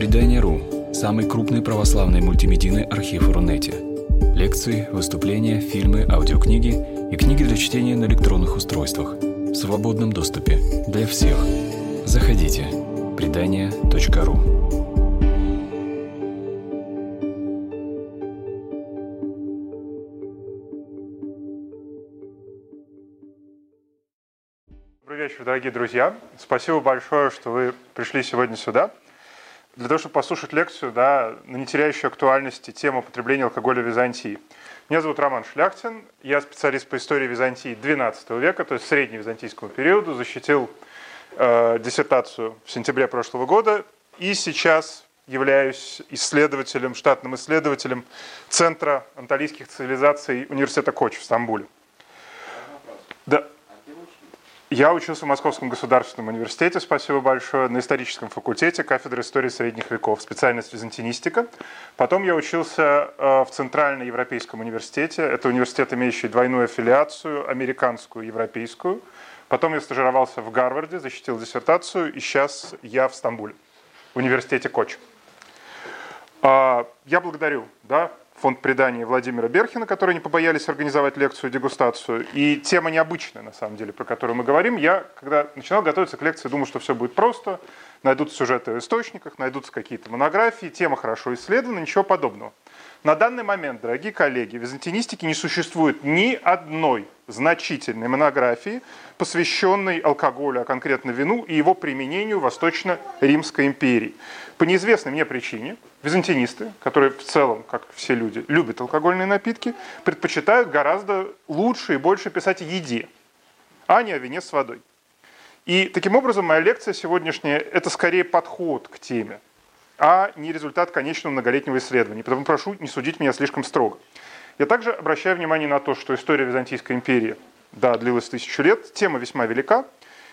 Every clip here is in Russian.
Предание.ру – самый крупный православный мультимедийный архив Рунете. Лекции, выступления, фильмы, аудиокниги и книги для чтения на электронных устройствах в свободном доступе для всех. Заходите. Предание.ру Добрый вечер, дорогие друзья. Спасибо большое, что вы пришли сегодня сюда для того, чтобы послушать лекцию да, на не теряющую актуальности тему потребления алкоголя в Византии. Меня зовут Роман Шляхтин, я специалист по истории Византии XII века, то есть средневизантийскому периоду, защитил э, диссертацию в сентябре прошлого года и сейчас являюсь исследователем, штатным исследователем Центра анталийских цивилизаций Университета Коч в Стамбуле. Я учился в Московском государственном университете, спасибо большое, на историческом факультете, кафедра истории средних веков, специальность византинистика. Потом я учился э, в Центральноевропейском университете, это университет, имеющий двойную аффилиацию, американскую и европейскую. Потом я стажировался в Гарварде, защитил диссертацию, и сейчас я в Стамбуле, в университете Коч. А, я благодарю да, фонд предания Владимира Берхина, которые не побоялись организовать лекцию, дегустацию. И тема необычная, на самом деле, про которую мы говорим. Я, когда начинал готовиться к лекции, думал, что все будет просто. Найдутся сюжеты в источниках, найдутся какие-то монографии, тема хорошо исследована, ничего подобного. На данный момент, дорогие коллеги, в византинистике не существует ни одной значительной монографии, посвященной алкоголю, а конкретно вину и его применению в Восточно-Римской империи. По неизвестной мне причине византинисты, которые в целом, как все люди, любят алкогольные напитки, предпочитают гораздо лучше и больше писать о еде, а не о вине с водой. И таким образом моя лекция сегодняшняя – это скорее подход к теме, а не результат конечного многолетнего исследования. Поэтому прошу не судить меня слишком строго. Я также обращаю внимание на то, что история Византийской империи да, длилась тысячу лет, тема весьма велика,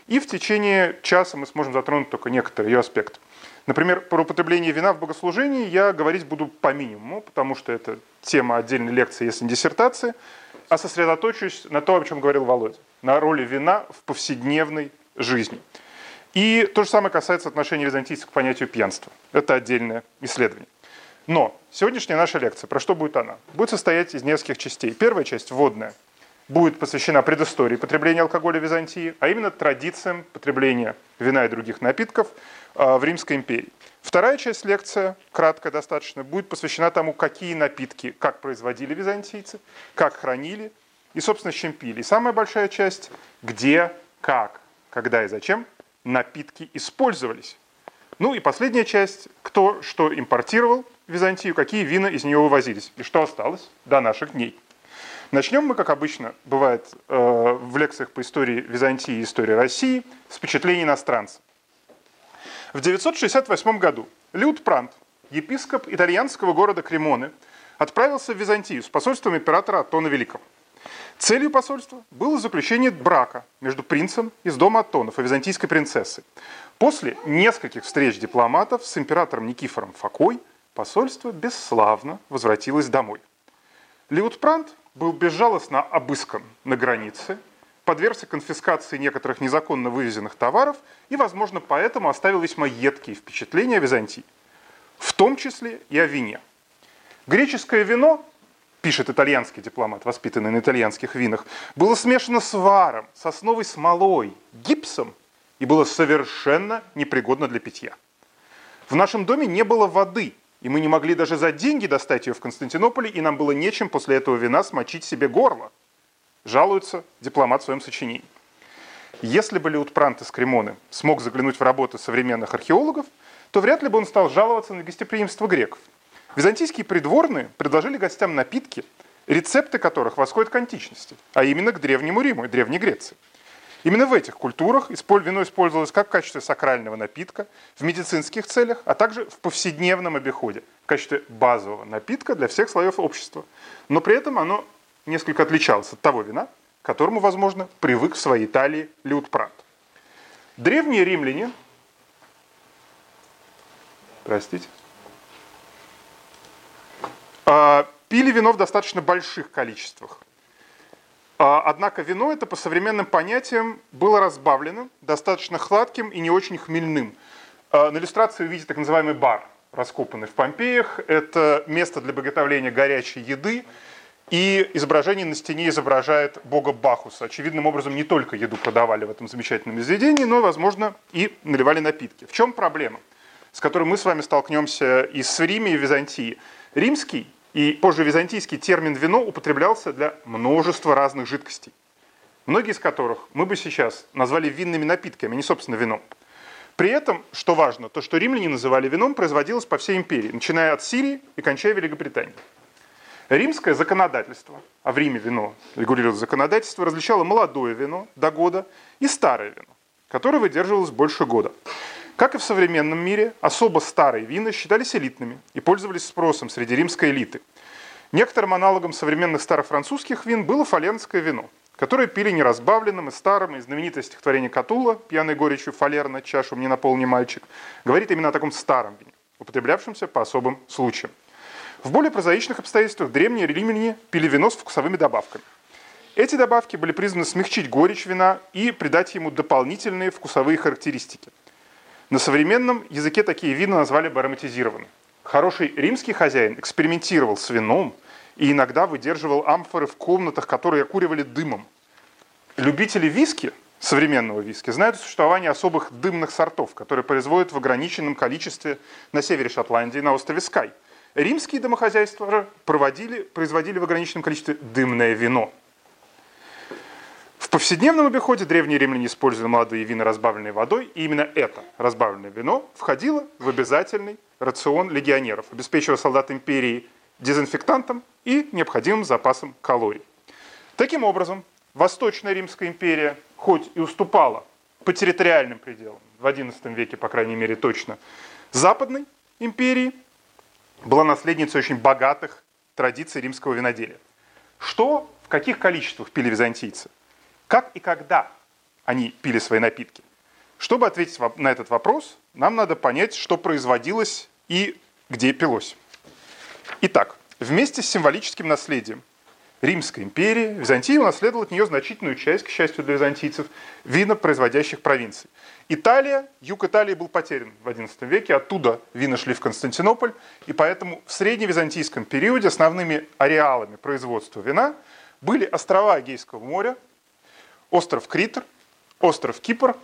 и в течение часа мы сможем затронуть только некоторые ее аспекты. Например, про употребление вина в богослужении я говорить буду по минимуму, потому что это тема отдельной лекции, если не диссертации, а сосредоточусь на том, о чем говорил Володя, на роли вина в повседневной жизни. И то же самое касается отношения византийцев к понятию пьянства. Это отдельное исследование. Но сегодняшняя наша лекция, про что будет она? Будет состоять из нескольких частей. Первая часть, вводная, будет посвящена предыстории потребления алкоголя в Византии, а именно традициям потребления вина и других напитков а, в Римской империи. Вторая часть лекции, краткая достаточно, будет посвящена тому, какие напитки, как производили византийцы, как хранили и, собственно, с чем пили. И самая большая часть, где, как, когда и зачем напитки использовались. Ну и последняя часть, кто что импортировал в Византию, какие вина из нее вывозились и что осталось до наших дней. Начнем мы, как обычно бывает э, в лекциях по истории Византии и истории России, с впечатлений иностранца. В 968 году Люд Прант, епископ итальянского города Кремоны, отправился в Византию с посольством императора Аттона Великого. Целью посольства было заключение брака между принцем из дома Аттонов и византийской принцессой. После нескольких встреч дипломатов с императором Никифором Факой посольство бесславно возвратилось домой. Лиутпрант был безжалостно обыскан на границе, подвергся конфискации некоторых незаконно вывезенных товаров и, возможно, поэтому оставил весьма едкие впечатления о Византии, в том числе и о вине. Греческое вино пишет итальянский дипломат, воспитанный на итальянских винах, было смешано с варом, сосновой смолой, гипсом и было совершенно непригодно для питья. В нашем доме не было воды, и мы не могли даже за деньги достать ее в Константинополе, и нам было нечем после этого вина смочить себе горло. Жалуется дипломат в своем сочинении. Если бы Леутпрант из Кремоны смог заглянуть в работы современных археологов, то вряд ли бы он стал жаловаться на гостеприимство греков – Византийские придворные предложили гостям напитки, рецепты которых восходят к античности, а именно к Древнему Риму и Древней Греции. Именно в этих культурах вино использовалось как в качестве сакрального напитка, в медицинских целях, а также в повседневном обиходе, в качестве базового напитка для всех слоев общества. Но при этом оно несколько отличалось от того вина, к которому, возможно, привык в своей Италии Лютпрат. Древние римляне, простите, пили вино в достаточно больших количествах. А, однако вино это по современным понятиям было разбавлено, достаточно хладким и не очень хмельным. А, на иллюстрации вы видите так называемый бар. раскопанный в Помпеях. Это место для приготовления горячей еды. И изображение на стене изображает бога Бахуса. Очевидным образом не только еду продавали в этом замечательном заведении, но, возможно, и наливали напитки. В чем проблема, с которой мы с вами столкнемся и с Риме, и в Византии? Римский и позже византийский термин «вино» употреблялся для множества разных жидкостей, многие из которых мы бы сейчас назвали винными напитками, а не, собственно, вином. При этом, что важно, то, что римляне называли вином, производилось по всей империи, начиная от Сирии и кончая Великобританией. Римское законодательство, а в Риме вино регулировало законодательство, различало молодое вино до года и старое вино, которое выдерживалось больше года. Как и в современном мире, особо старые вина считались элитными и пользовались спросом среди римской элиты. Некоторым аналогом современных старофранцузских вин было фалернское вино, которое пили неразбавленным и старым, и знаменитое стихотворение Катула «Пьяной горечью фалерна, чашу мне наполни мальчик» говорит именно о таком старом вине, употреблявшемся по особым случаям. В более прозаичных обстоятельствах древние римляне пили вино с вкусовыми добавками. Эти добавки были призваны смягчить горечь вина и придать ему дополнительные вкусовые характеристики. На современном языке такие вина назвали бы ароматизированными. Хороший римский хозяин экспериментировал с вином и иногда выдерживал амфоры в комнатах, которые окуривали дымом. Любители виски, современного виски, знают о существовании особых дымных сортов, которые производят в ограниченном количестве на севере Шотландии, на острове Скай – Римские домохозяйства проводили, производили в ограниченном количестве дымное вино. В повседневном обиходе древние римляне использовали молодые вина, разбавленные водой, и именно это разбавленное вино входило в обязательный рацион легионеров, обеспечивая солдат империи дезинфектантом и необходимым запасом калорий. Таким образом, Восточная Римская империя, хоть и уступала по территориальным пределам, в XI веке, по крайней мере, точно, Западной империи – была наследницей очень богатых традиций римского виноделия. Что, в каких количествах пили византийцы? Как и когда они пили свои напитки? Чтобы ответить на этот вопрос, нам надо понять, что производилось и где пилось. Итак, вместе с символическим наследием Римской империи Византия унаследовала от нее значительную часть, к счастью для византийцев, винопроизводящих провинций. Италия, юг Италии был потерян в XI веке, оттуда вина шли в Константинополь, и поэтому в средневизантийском периоде основными ареалами производства вина были острова Эгейского моря, остров Критер, остров Кипр,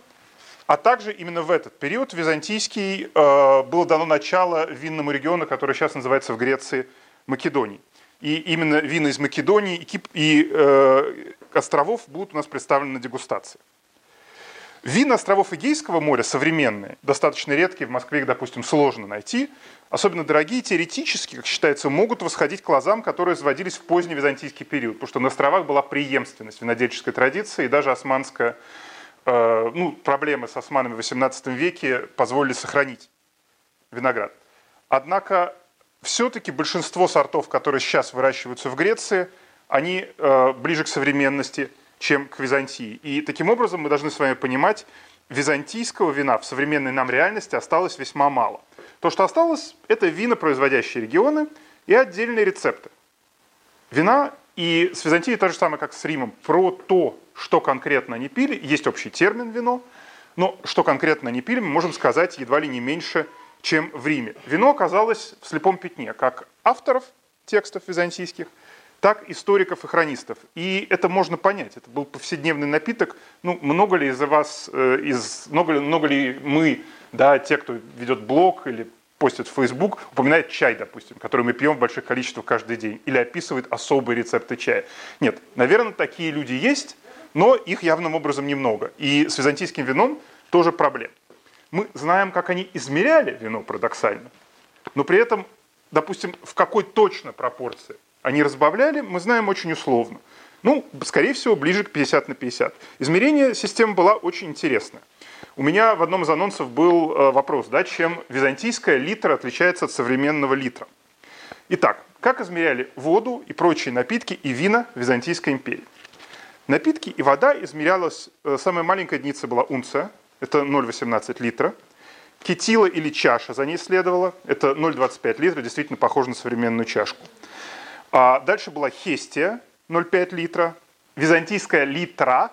а также именно в этот период византийский э, было дано начало винному региону, который сейчас называется в Греции Македонией. И именно вина из Македонии и, Кип... и э, островов будут у нас представлены на дегустации. Вина островов Эгейского моря современные, достаточно редкие, в Москве их, допустим, сложно найти, особенно дорогие, теоретически, как считается, могут восходить к лозам, которые заводились в поздний византийский период, потому что на островах была преемственность винодельческой традиции, и даже османская, э, ну, проблемы с османами в XVIII веке позволили сохранить виноград. Однако все-таки большинство сортов, которые сейчас выращиваются в Греции, они э, ближе к современности, чем к Византии. И таким образом мы должны с вами понимать, византийского вина в современной нам реальности осталось весьма мало. То, что осталось, это винопроизводящие регионы и отдельные рецепты. Вина и с Византией то же самое, как с Римом. Про то, что конкретно они пили, есть общий термин вино, но что конкретно они пили, мы можем сказать едва ли не меньше – чем в Риме. Вино оказалось в слепом пятне, как авторов текстов византийских, так историков и хронистов. И это можно понять. Это был повседневный напиток. Ну, много ли из вас, э, из, много, ли, много ли мы, да, те, кто ведет блог или постит в Facebook, упоминает чай, допустим, который мы пьем в больших количествах каждый день, или описывает особые рецепты чая. Нет, наверное, такие люди есть, но их явным образом немного. И с византийским вином тоже проблема мы знаем, как они измеряли вино парадоксально, но при этом, допустим, в какой точно пропорции они разбавляли, мы знаем очень условно. Ну, скорее всего, ближе к 50 на 50. Измерение системы была очень интересная. У меня в одном из анонсов был э, вопрос, да, чем византийская литра отличается от современного литра. Итак, как измеряли воду и прочие напитки и вина Византийской империи? Напитки и вода измерялась, э, самая маленькая единица была унция, это 0,18 литра. Кетила или чаша за ней следовала, это 0,25 литра, действительно похоже на современную чашку. А дальше была хестия, 0,5 литра. Византийская литра,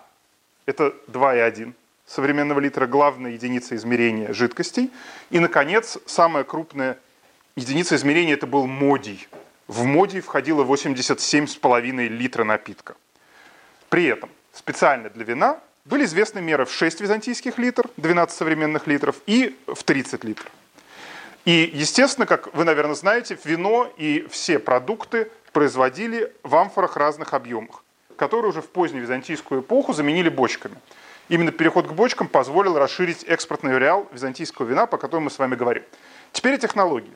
это 2,1 современного литра, главная единица измерения жидкостей. И, наконец, самая крупная единица измерения это был модий. В модий входило 87,5 литра напитка. При этом специально для вина были известны меры в 6 византийских литр, 12 современных литров, и в 30 литров. И, естественно, как вы, наверное, знаете, вино и все продукты производили в амфорах разных объемах, которые уже в позднюю византийскую эпоху заменили бочками. Именно переход к бочкам позволил расширить экспортный реал византийского вина, по которому мы с вами говорим. Теперь о технологии.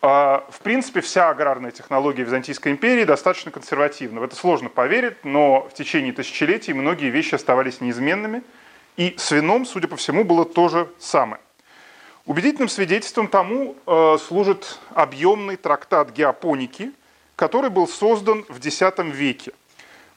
А, в принципе, вся аграрная технология Византийской империи достаточно консервативна. В это сложно поверить, но в течение тысячелетий многие вещи оставались неизменными. И с вином, судя по всему, было то же самое. Убедительным свидетельством тому э, служит объемный трактат геопоники, который был создан в X веке.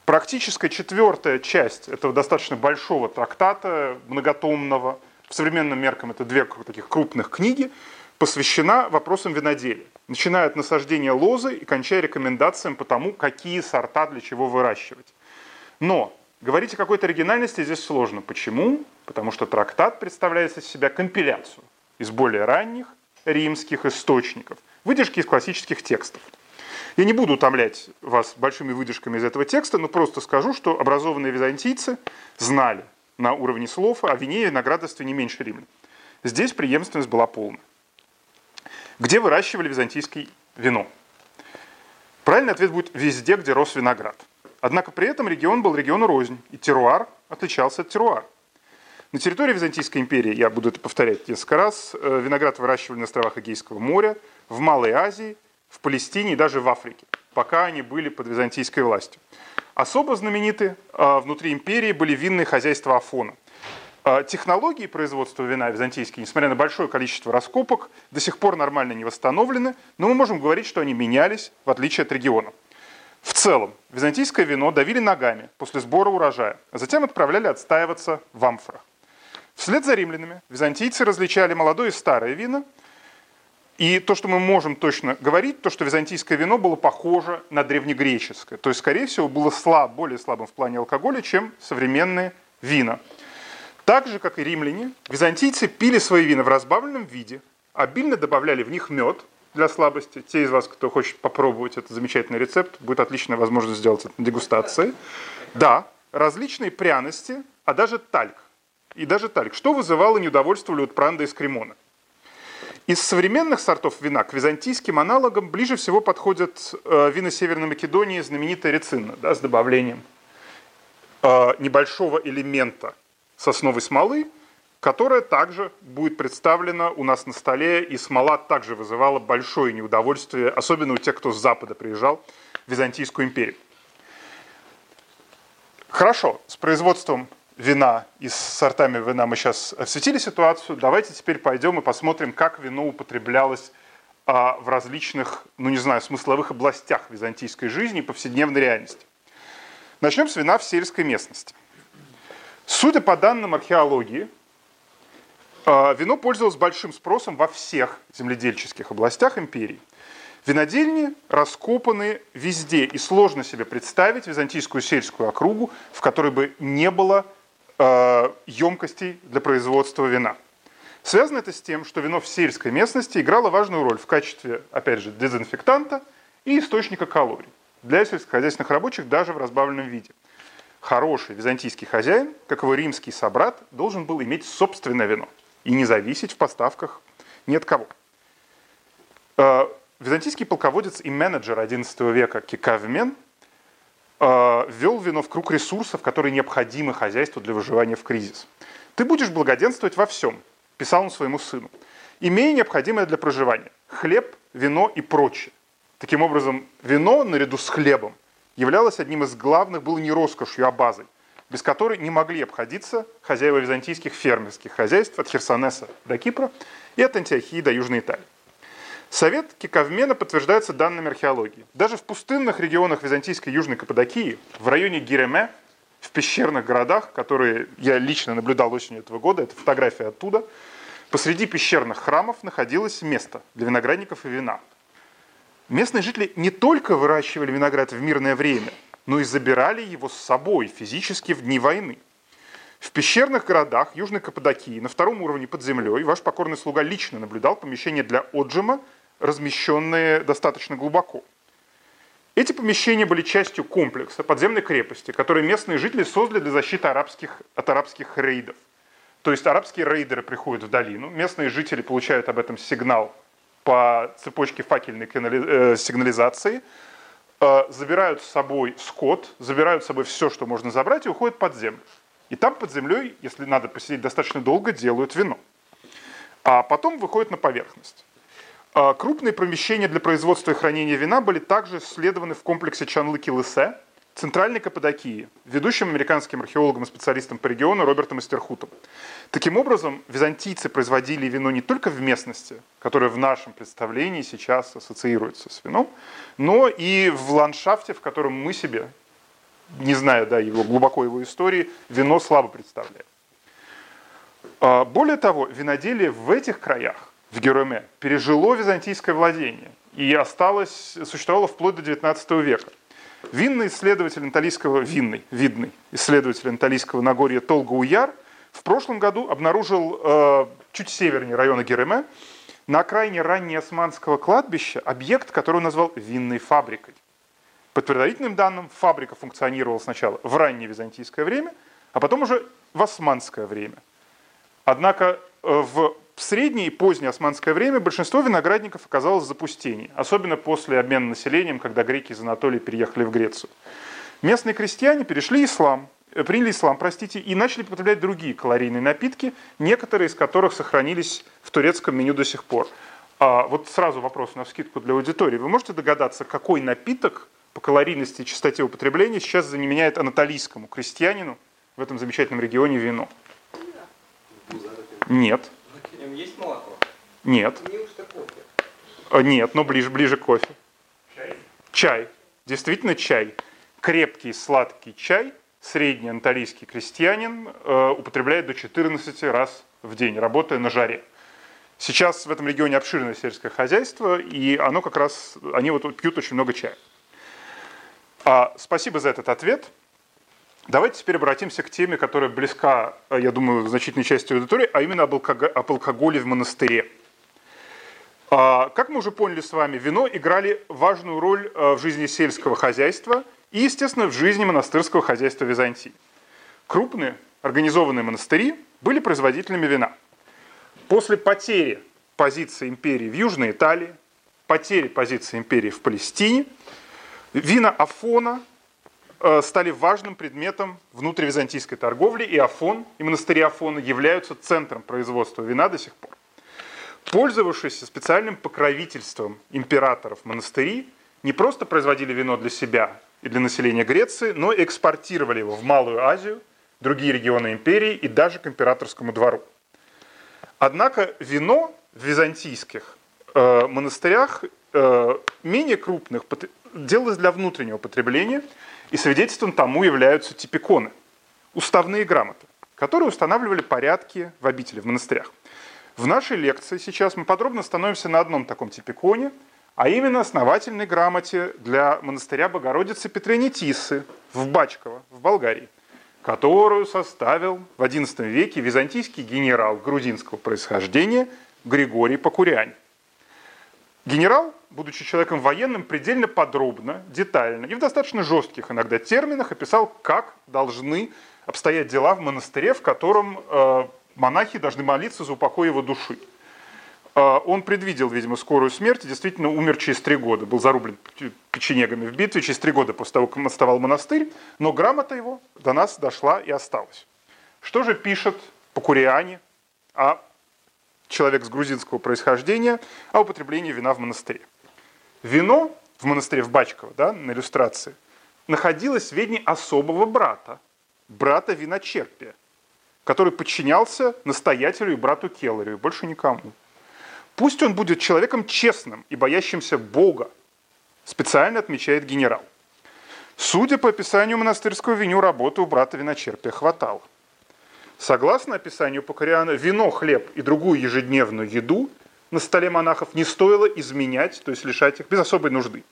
Практическая четвертая часть этого достаточно большого трактата, многотомного, в современным меркам это две таких крупных книги, посвящена вопросам виноделия, начиная от насаждения лозы и кончая рекомендациям по тому, какие сорта для чего выращивать. Но говорить о какой-то оригинальности здесь сложно. Почему? Потому что трактат представляет из себя компиляцию из более ранних римских источников, выдержки из классических текстов. Я не буду утомлять вас большими выдержками из этого текста, но просто скажу, что образованные византийцы знали на уровне слов о вине и виноградарстве не меньше римлян. Здесь преемственность была полна. Где выращивали византийский вино? Правильный ответ будет везде, где рос виноград. Однако при этом регион был региону рознь, и теруар отличался от теруара. На территории Византийской империи, я буду это повторять несколько раз, э, виноград выращивали на островах Эгейского моря, в Малой Азии, в Палестине и даже в Африке, пока они были под византийской властью. Особо знамениты э, внутри империи были винные хозяйства Афона. Э, технологии производства вина византийские, несмотря на большое количество раскопок, до сих пор нормально не восстановлены, но мы можем говорить, что они менялись, в отличие от региона. В целом, византийское вино давили ногами после сбора урожая, а затем отправляли отстаиваться в амфорах. Вслед за римлянами византийцы различали молодое и старое вино. И то, что мы можем точно говорить, то, что византийское вино было похоже на древнегреческое. То есть, скорее всего, было слаб, более слабым в плане алкоголя, чем современные вина. Так же, как и римляне, византийцы пили свои вина в разбавленном виде, обильно добавляли в них мед для слабости. Те из вас, кто хочет попробовать этот замечательный рецепт, будет отличная возможность сделать это на дегустации. Да, различные пряности, а даже тальк и даже тальк, что вызывало неудовольствие Лютпранда из Кремона. Из современных сортов вина к византийским аналогам ближе всего подходят э, вина Северной Македонии, знаменитая рецинна, да, с добавлением э, небольшого элемента сосновой смолы, которая также будет представлена у нас на столе, и смола также вызывала большое неудовольствие, особенно у тех, кто с Запада приезжал в Византийскую империю. Хорошо, с производством вина и с сортами вина мы сейчас осветили ситуацию. Давайте теперь пойдем и посмотрим, как вино употреблялось а, в различных, ну не знаю, смысловых областях византийской жизни и повседневной реальности. Начнем с вина в сельской местности. Судя по данным археологии, а, вино пользовалось большим спросом во всех земледельческих областях империи. Винодельни раскопаны везде, и сложно себе представить византийскую сельскую округу, в которой бы не было емкостей для производства вина. Связано это с тем, что вино в сельской местности играло важную роль в качестве, опять же, дезинфектанта и источника калорий для сельскохозяйственных рабочих даже в разбавленном виде. Хороший византийский хозяин, как его римский собрат, должен был иметь собственное вино и не зависеть в поставках ни от кого. Э, византийский полководец и менеджер XI века Кикавмен Э, ввел вино в круг ресурсов, которые необходимы хозяйству для выживания в кризис. «Ты будешь благоденствовать во всем», – писал он своему сыну, «имея необходимое для проживания – хлеб, вино и прочее». Таким образом, вино наряду с хлебом являлось одним из главных, было не роскошью, а базой, без которой не могли обходиться хозяева византийских фермерских хозяйств от Херсонеса до Кипра и от Антиохии до Южной Италии. Совет Киковмена подтверждается данными археологии. Даже в пустынных регионах Византийской Южной Каппадокии, в районе Гиреме, в пещерных городах, которые я лично наблюдал осенью этого года, это фотография оттуда, посреди пещерных храмов находилось место для виноградников и вина. Местные жители не только выращивали виноград в мирное время, но и забирали его с собой физически в дни войны. В пещерных городах Южной Каппадокии на втором уровне под землей ваш покорный слуга лично наблюдал помещения для отжима, размещенные достаточно глубоко. Эти помещения были частью комплекса подземной крепости, который местные жители создали для защиты арабских, от арабских рейдов. То есть арабские рейдеры приходят в долину, местные жители получают об этом сигнал по цепочке факельной э, сигнализации, э, забирают с собой скот, забирают с собой все, что можно забрать, и уходят под землю. И там под землей, если надо посидеть достаточно долго, делают вино. А потом выходят на поверхность. А крупные помещения для производства и хранения вина были также исследованы в комплексе Чанлыки-Лысе, Центральной Каппадокии, ведущим американским археологом и специалистом по региону Робертом Эстерхутом. Таким образом, византийцы производили вино не только в местности, которая в нашем представлении сейчас ассоциируется с вином, но и в ландшафте, в котором мы себе не зная да, его, глубоко его истории, вино слабо представляет. А, более того, виноделие в этих краях, в Героме, пережило византийское владение и осталось, существовало вплоть до XIX века. Винный исследователь анталийского, винный, видный исследователь анталийского Нагорья Толга Уяр в прошлом году обнаружил э, чуть севернее района Гереме на окраине раннеосманского кладбища объект, который он назвал винной фабрикой. По предварительным данным, фабрика функционировала сначала в раннее византийское время, а потом уже в османское время. Однако э, в среднее и позднее османское время большинство виноградников оказалось в запустении, особенно после обмена населением, когда греки из Анатолии переехали в Грецию. Местные крестьяне перешли ислам, э, приняли ислам, простите, и начали потреблять другие калорийные напитки, некоторые из которых сохранились в турецком меню до сих пор. А вот сразу вопрос на вскидку для аудитории. Вы можете догадаться, какой напиток по калорийности и частоте употребления сейчас заменяет анатолийскому крестьянину в этом замечательном регионе вино. Нет. Есть молоко? Нет. А, нет, но ближе, ближе к кофе. Чай? Чай. Действительно чай. Крепкий сладкий чай средний анатолийский крестьянин э, употребляет до 14 раз в день, работая на жаре. Сейчас в этом регионе обширное сельское хозяйство, и оно как раз, они вот пьют очень много чая. А, спасибо за этот ответ. Давайте теперь обратимся к теме, которая близка, я думаю, значительной части аудитории, а именно об, алкоголе в монастыре. А, как мы уже поняли с вами, вино играли важную роль а, в жизни сельского хозяйства и, естественно, в жизни монастырского хозяйства Византии. Крупные организованные монастыри были производителями вина. После потери позиции империи в Южной Италии, потери позиции империи в Палестине – Вина Афона э, стали важным предметом внутривизантийской торговли, и Афон, и монастыри Афона являются центром производства вина до сих пор. Пользовавшиеся специальным покровительством императоров монастыри, не просто производили вино для себя и для населения Греции, но и экспортировали его в Малую Азию, другие регионы империи и даже к императорскому двору. Однако вино в византийских э, монастырях э, менее крупных делалось для внутреннего потребления, и свидетельством тому являются типиконы, уставные грамоты, которые устанавливали порядки в обители, в монастырях. В нашей лекции сейчас мы подробно становимся на одном таком типиконе, а именно основательной грамоте для монастыря Богородицы Петренитисы в Бачково, в Болгарии, которую составил в XI веке византийский генерал грузинского происхождения Григорий Покурянь. Генерал, будучи человеком военным, предельно подробно, детально и в достаточно жестких иногда терминах описал, как должны обстоять дела в монастыре, в котором э, монахи должны молиться за упокой его души. Э, он предвидел, видимо, скорую смерть и действительно умер через три года. Был зарублен печенегами в битве через три года после того, как он оставал монастырь, но грамота его до нас дошла и осталась. Что же пишет Покуриане о человек с грузинского происхождения, о употреблении вина в монастыре. Вино в монастыре в Бачково, да, на иллюстрации, находилось в ведении особого брата, брата виночерпия, который подчинялся настоятелю и брату Келларю, больше никому. Пусть он будет человеком честным и боящимся Бога, специально отмечает генерал. Судя по описанию монастырского виню, работы у брата виночерпия хватало. Согласно описанию Покориана, вино, хлеб и другую ежедневную еду на столе монахов не стоило изменять, то есть лишать их без особой нужды.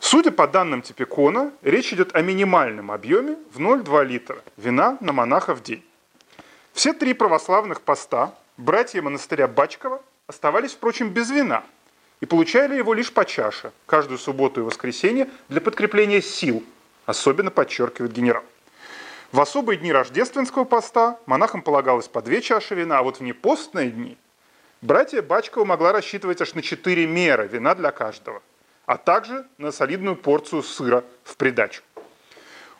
Судя по данным Типикона, речь идет о минимальном объеме в 0,2 литра вина на монаха в день. Все три православных поста братья монастыря Бачкова оставались, впрочем, без вина и получали его лишь по чаше каждую субботу и воскресенье для подкрепления сил, особенно подчеркивает генерал. В особые дни рождественского поста монахам полагалось по две чаши вина, а вот в непостные дни братья Бачкова могла рассчитывать аж на четыре меры вина для каждого – а также на солидную порцию сыра в придачу.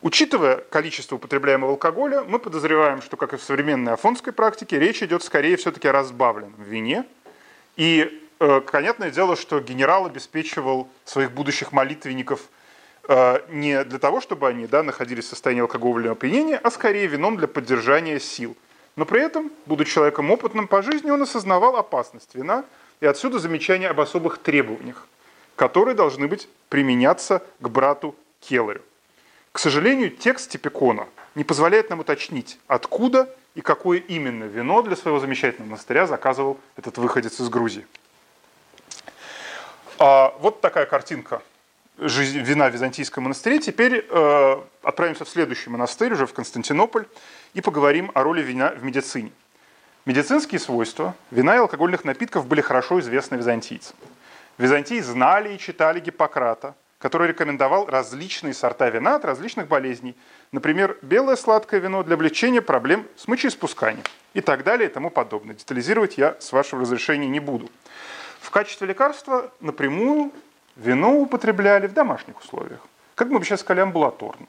Учитывая количество употребляемого алкоголя, мы подозреваем, что, как и в современной афонской практике, речь идет скорее все-таки о разбавленном вине. И э, понятное дело, что генерал обеспечивал своих будущих молитвенников э, не для того, чтобы они да, находились в состоянии алкогольного опьянения, а скорее вином для поддержания сил. Но при этом, будучи человеком опытным по жизни, он осознавал опасность вина, и отсюда замечание об особых требованиях которые должны быть применяться к брату Келлерю. К сожалению, текст Типикона не позволяет нам уточнить, откуда и какое именно вино для своего замечательного монастыря заказывал этот выходец из Грузии. А вот такая картинка вина в Византийском монастыре. Теперь э, отправимся в следующий монастырь, уже в Константинополь, и поговорим о роли вина в медицине. Медицинские свойства вина и алкогольных напитков были хорошо известны византийцам. В Византии знали и читали Гиппократа, который рекомендовал различные сорта вина от различных болезней. Например, белое сладкое вино для облегчения проблем с мочеиспусканием и так далее и тому подобное. Детализировать я с вашего разрешения не буду. В качестве лекарства напрямую вино употребляли в домашних условиях. Как мы бы сейчас сказали, амбулаторно.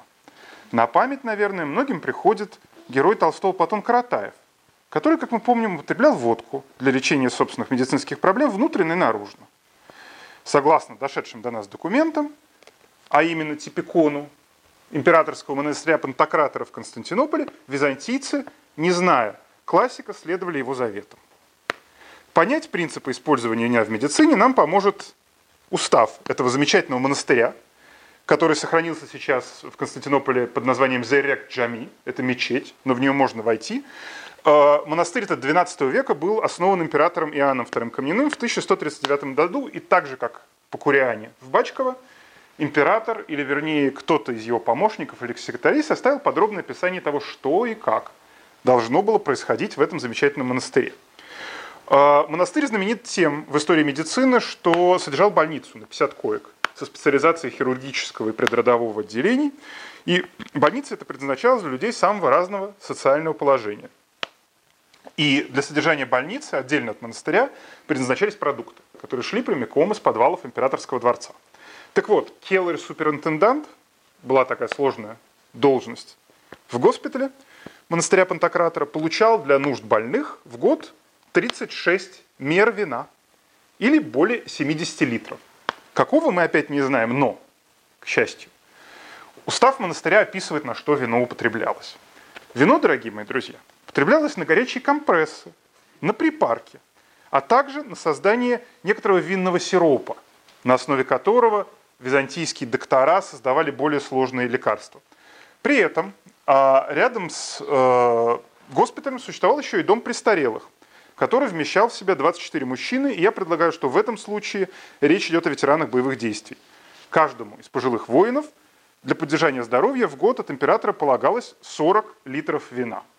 На память, наверное, многим приходит герой Толстого Платон Каратаев, который, как мы помним, употреблял водку для лечения собственных медицинских проблем внутренне и наружно. Согласно дошедшим до нас документам, а именно типикону императорского монастыря Пантократора в Константинополе, византийцы, не зная классика, следовали его заветам. Понять принципы использования вина в медицине нам поможет устав этого замечательного монастыря, который сохранился сейчас в Константинополе под названием Зерек Джами, это мечеть, но в нее можно войти. Э, монастырь этот 12 века был основан императором Иоанном II Каменным в 1139 году, и так же, как Покуряне в Бачково, император, или вернее кто-то из его помощников или секретарей, составил подробное описание того, что и как должно было происходить в этом замечательном монастыре. Э, монастырь знаменит тем в истории медицины, что содержал больницу на 50 коек со специализацией хирургического и предродового отделений. И больница это предназначалась для людей самого разного социального положения – и для содержания больницы, отдельно от монастыря, предназначались продукты, которые шли прямиком из подвалов императорского дворца. Так вот, Келлер суперинтендант, была такая сложная должность в госпитале монастыря Пантократора, получал для нужд больных в год 36 мер вина или более 70 литров. Какого мы опять не знаем, но, к счастью, устав монастыря описывает, на что вино употреблялось. Вино, дорогие мои друзья – употреблялось на горячие компрессы, на припарки, а также на создание некоторого винного сиропа, на основе которого византийские доктора создавали более сложные лекарства. При этом а, рядом с э, госпиталем существовал еще и дом престарелых, который вмещал в себя 24 мужчины, и я предлагаю, что в этом случае речь идет о ветеранах боевых действий. Каждому из пожилых воинов для поддержания здоровья в год от императора полагалось 40 литров вина –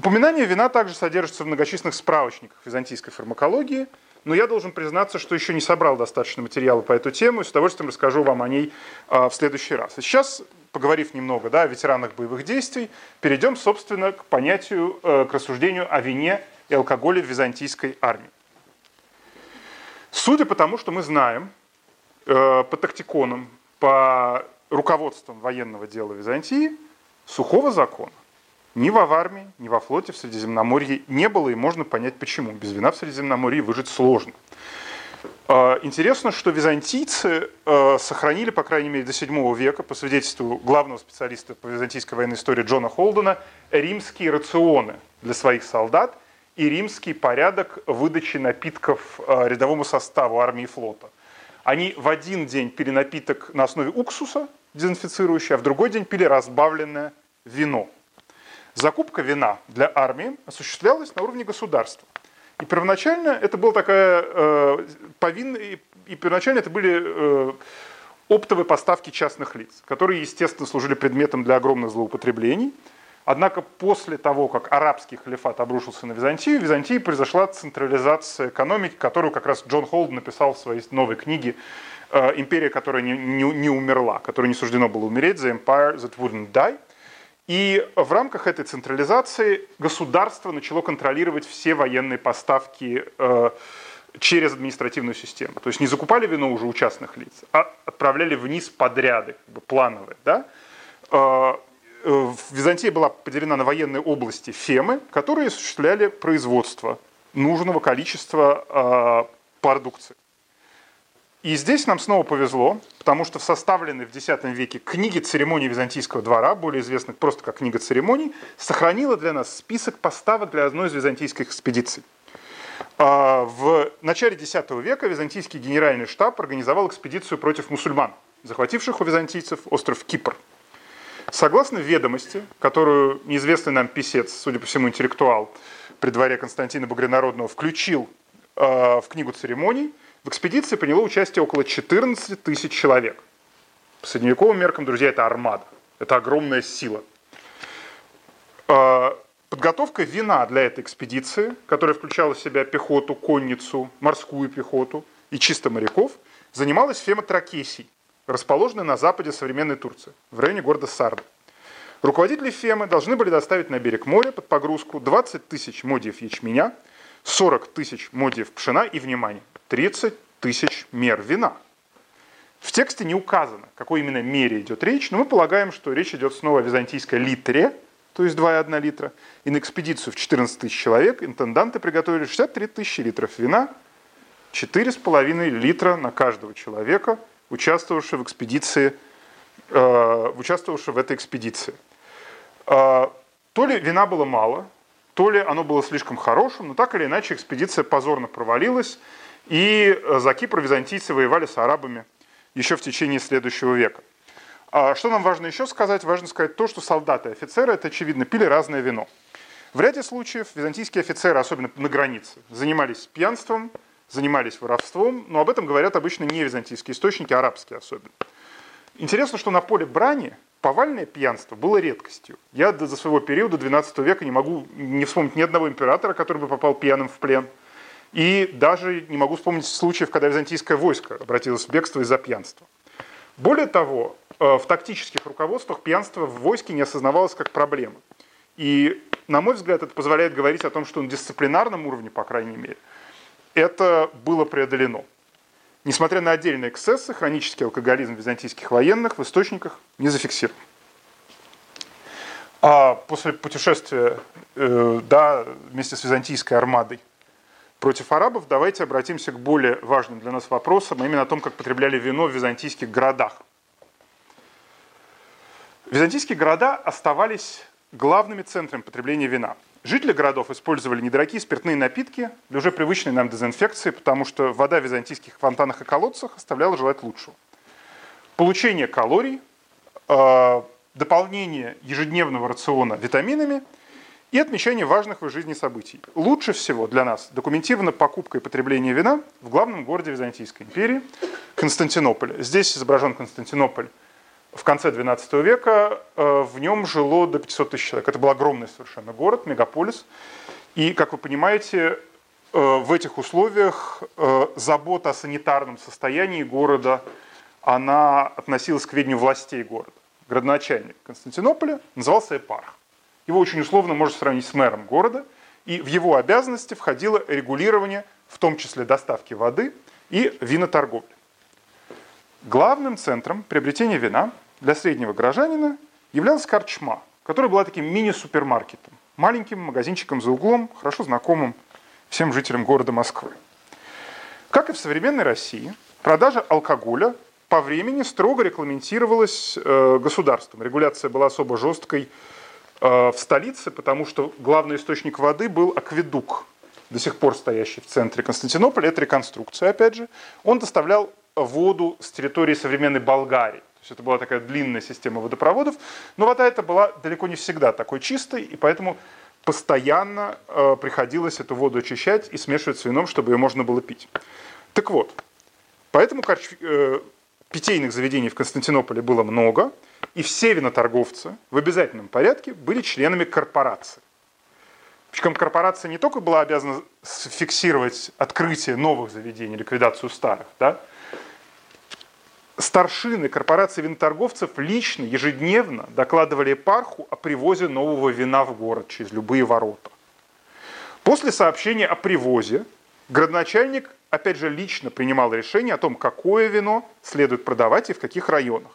Упоминание вина также содержится в многочисленных справочниках византийской фармакологии, но я должен признаться, что еще не собрал достаточно материала по эту тему, и с удовольствием расскажу вам о ней а, в следующий раз. Сейчас, поговорив немного да, о ветеранах боевых действий, перейдем, собственно, к понятию, э, к рассуждению о вине и алкоголе в византийской армии. Судя по тому, что мы знаем, э, по тактиконам, по руководствам военного дела Византии, сухого закона ни в армии, ни во флоте в Средиземноморье не было, и можно понять почему. Без вина в Средиземноморье выжить сложно. А, интересно, что византийцы а, сохранили, по крайней мере, до VII века, по свидетельству главного специалиста по византийской военной истории Джона Холдена, римские рационы для своих солдат и римский порядок выдачи напитков а, рядовому составу армии и флота. Они в один день пили напиток на основе уксуса, дезинфицирующий, а в другой день пили разбавленное вино – Закупка вина для армии осуществлялась на уровне государства. И первоначально это была такая э, повинная, и, и первоначально это были э, оптовые поставки частных лиц, которые, естественно, служили предметом для огромных злоупотреблений. Однако после того, как арабский халифат обрушился на Византию, в Византии произошла централизация экономики, которую как раз Джон Холд написал в своей новой книге э, «Империя, которая не, не, не умерла», которой не суждено было умереть, «The Empire that wouldn't die». И в рамках этой централизации государство начало контролировать все военные поставки э, через административную систему. То есть не закупали вино уже у частных лиц, а отправляли вниз подряды, как бы плановые. Да? Э, в Византии была поделена на военные области фемы, которые осуществляли производство нужного количества э, продукции. И здесь нам снова повезло, потому что в составленной в X веке книге церемоний Византийского двора, более известных просто как книга церемоний, сохранила для нас список поставок для одной из византийских экспедиций. А, в начале X века византийский генеральный штаб организовал экспедицию против мусульман, захвативших у византийцев остров Кипр. Согласно ведомости, которую неизвестный нам писец, судя по всему интеллектуал, при дворе Константина Багрянародного включил а, в книгу церемоний, в экспедиции приняло участие около 14 тысяч человек. По средневековым меркам, друзья, это армада. Это огромная сила. А, подготовка вина для этой экспедиции, которая включала в себя пехоту, конницу, морскую пехоту и чисто моряков, занималась Фема Тракесий, расположенной на западе современной Турции, в районе города Сарда. Руководители Фемы должны были доставить на берег моря под погрузку 20 тысяч модиев ячменя, 40 тысяч модиев пшена и, внимание, 30 тысяч мер вина. В тексте не указано, о какой именно мере идет речь, но мы полагаем, что речь идет снова о византийской литре, то есть 2,1 литра. И на экспедицию в 14 тысяч человек интенданты приготовили 63 тысячи литров вина, 4,5 литра на каждого человека, участвовавшего в экспедиции, э, участвовавшего в этой экспедиции. Э, то ли вина было мало, то ли оно было слишком хорошим, но так или иначе экспедиция позорно провалилась, и э, за Кипр византийцы воевали с арабами еще в течение следующего века. А что нам важно еще сказать? Важно сказать то, что солдаты и офицеры, это очевидно, пили разное вино. В ряде случаев византийские офицеры, особенно на границе, занимались пьянством, занимались воровством, но об этом говорят обычно не византийские источники, а арабские особенно. Интересно, что на поле брани повальное пьянство было редкостью. Я до своего периода, 12 века, не могу не вспомнить ни одного императора, который бы попал пьяным в плен – и даже не могу вспомнить случаев, когда византийское войско обратилось в бегство из-за пьянства. Более того, э, в тактических руководствах пьянство в войске не осознавалось как проблема. И, на мой взгляд, это позволяет говорить о том, что на дисциплинарном уровне, по крайней мере, это было преодолено. Несмотря на отдельные эксцессы, хронический алкоголизм византийских военных в источниках не зафиксирован. А после путешествия э, да, вместе с византийской армадой против арабов, давайте обратимся к более важным для нас вопросам, а именно о том, как потребляли вино в византийских городах. Византийские города оставались главными центрами потребления вина. Жители городов использовали недорогие спиртные напитки для уже привычной нам дезинфекции, потому что вода в византийских фонтанах и колодцах оставляла желать лучшего. Получение калорий, э, дополнение ежедневного рациона витаминами – и отмечание важных в жизни событий. Лучше всего для нас документирована покупка и потребление вина в главном городе Византийской империи Константинополе. Здесь изображен Константинополь в конце XII века. Э, в нем жило до 500 тысяч человек. Это был огромный совершенно город, мегаполис. И, как вы понимаете, э, в этих условиях э, забота о санитарном состоянии города, она относилась к ведению властей города. Городоначальник Константинополя назывался Эпарх. Его очень условно можно сравнить с мэром города, и в его обязанности входило регулирование, в том числе доставки воды и виноторговли. Главным центром приобретения вина для среднего горожанина являлась корчма, которая была таким мини-супермаркетом, маленьким магазинчиком за углом, хорошо знакомым всем жителям города Москвы. Как и в современной России, продажа алкоголя по времени строго регламентировалась э, государством. Регуляция была особо жесткой в столице, потому что главный источник воды был акведук, до сих пор стоящий в центре Константинополя. Это реконструкция, опять же. Он доставлял воду с территории современной Болгарии. То есть это была такая длинная система водопроводов, но вода эта была далеко не всегда такой чистой, и поэтому постоянно э, приходилось эту воду очищать и смешивать с вином, чтобы ее можно было пить. Так вот, поэтому корч, э, питейных заведений в Константинополе было много, и все виноторговцы в обязательном порядке были членами корпорации. Причем корпорация не только была обязана фиксировать открытие новых заведений, ликвидацию старых, да, старшины корпорации виноторговцев лично, ежедневно докладывали епарху о привозе нового вина в город через любые ворота. После сообщения о привозе градоначальник, опять же, лично принимал решение о том, какое вино следует продавать и в каких районах.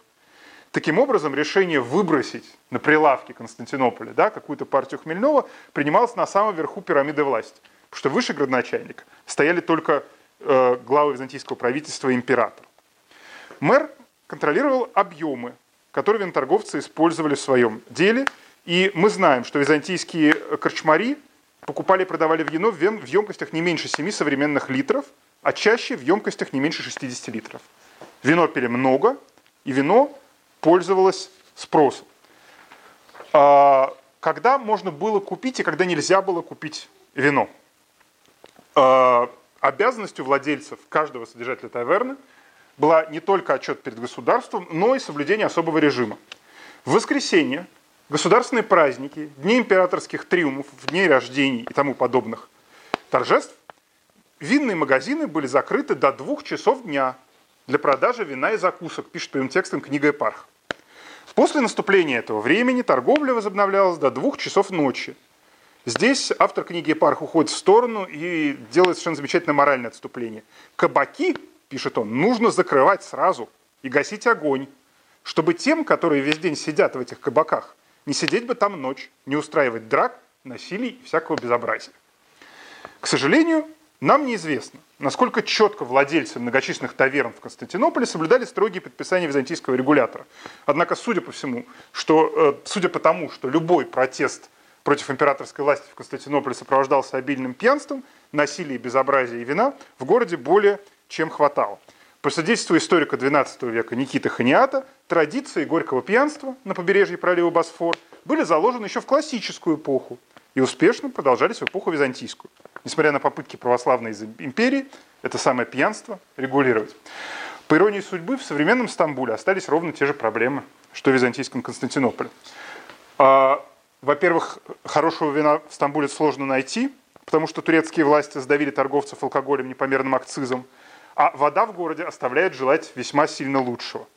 Таким образом, решение выбросить на прилавке Константинополя да, какую-то партию хмельного принималось на самом верху пирамиды власти. Потому что выше градоначальника стояли только э, главы византийского правительства и император. Мэр контролировал объемы, которые виноторговцы использовали в своем деле. И мы знаем, что византийские корчмари покупали и продавали вино в емкостях не меньше 7 современных литров, а чаще в емкостях не меньше 60 литров. Вино пили много, и вино пользовалось спросом. А, когда можно было купить и когда нельзя было купить вино? А, обязанностью владельцев каждого содержателя таверны была не только отчет перед государством, но и соблюдение особого режима. В воскресенье, государственные праздники, дни императорских триумфов, дней рождений и тому подобных торжеств, винные магазины были закрыты до двух часов дня для продажи вина и закусок, пишет прямым текстом книга Эпарх. После наступления этого времени торговля возобновлялась до двух часов ночи. Здесь автор книги Эпарх уходит в сторону и делает совершенно замечательное моральное отступление. Кабаки, пишет он, нужно закрывать сразу и гасить огонь, чтобы тем, которые весь день сидят в этих кабаках, не сидеть бы там ночь, не устраивать драк, насилий и всякого безобразия. К сожалению, нам неизвестно, насколько четко владельцы многочисленных таверн в Константинополе соблюдали строгие предписания византийского регулятора. Однако, судя по всему, что, э, судя по тому, что любой протест против императорской власти в Константинополе сопровождался обильным пьянством, насилием, безобразием и вина, в городе более чем хватало. По свидетельству историка XII века Никиты Ханиата, традиции горького пьянства на побережье пролива Босфор были заложены еще в классическую эпоху и успешно продолжались в эпоху византийскую несмотря на попытки православной империи это самое пьянство регулировать. По иронии судьбы, в современном Стамбуле остались ровно те же проблемы, что в византийском Константинополе. А, во-первых, хорошего вина в Стамбуле сложно найти, потому что турецкие власти сдавили торговцев алкоголем непомерным акцизом, а вода в городе оставляет желать весьма сильно лучшего.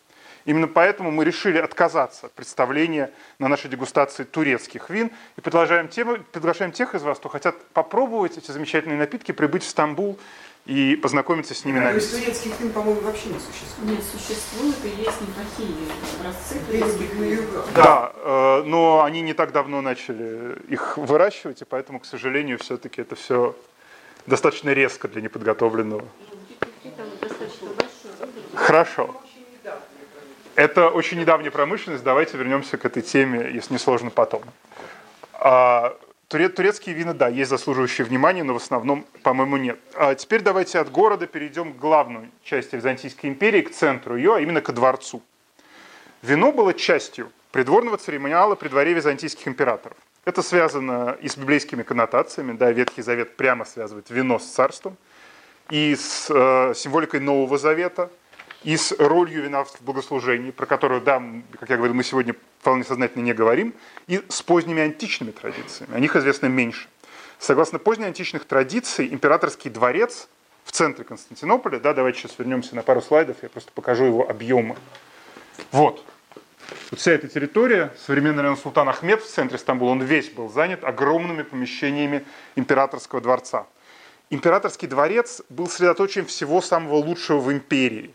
Именно поэтому мы решили отказаться от представления на нашей дегустации турецких вин и приглашаем, тем, приглашаем тех из вас, кто хотят попробовать эти замечательные напитки, прибыть в Стамбул и познакомиться с ними на месте. То есть турецких вин, по-моему, вообще не существует. Нет, существует и есть неплохие образцы турецких вин. Да, э, но они не так давно начали их выращивать, и поэтому, к сожалению, все-таки это все достаточно резко для неподготовленного. Хорошо. Это очень недавняя промышленность. Давайте вернемся к этой теме, если не сложно, потом. А, турецкие вина, да, есть заслуживающие внимания, но в основном, по-моему, нет. А теперь давайте от города перейдем к главной части Византийской империи, к центру ее, а именно к дворцу. Вино было частью придворного церемониала при дворе византийских императоров. Это связано и с библейскими коннотациями, да, Ветхий Завет прямо связывает вино с царством, и с э, символикой Нового Завета – и с ролью вина в богослужении, про которую, да, как я говорил, мы сегодня вполне сознательно не говорим, и с поздними античными традициями. О них известно меньше. Согласно позднеантичных традиций, императорский дворец в центре Константинополя, да, давайте сейчас вернемся на пару слайдов, я просто покажу его объемы. Вот. Вот вся эта территория, современный район Султан Ахмед в центре Стамбула, он весь был занят огромными помещениями императорского дворца. Императорский дворец был средоточием всего самого лучшего в империи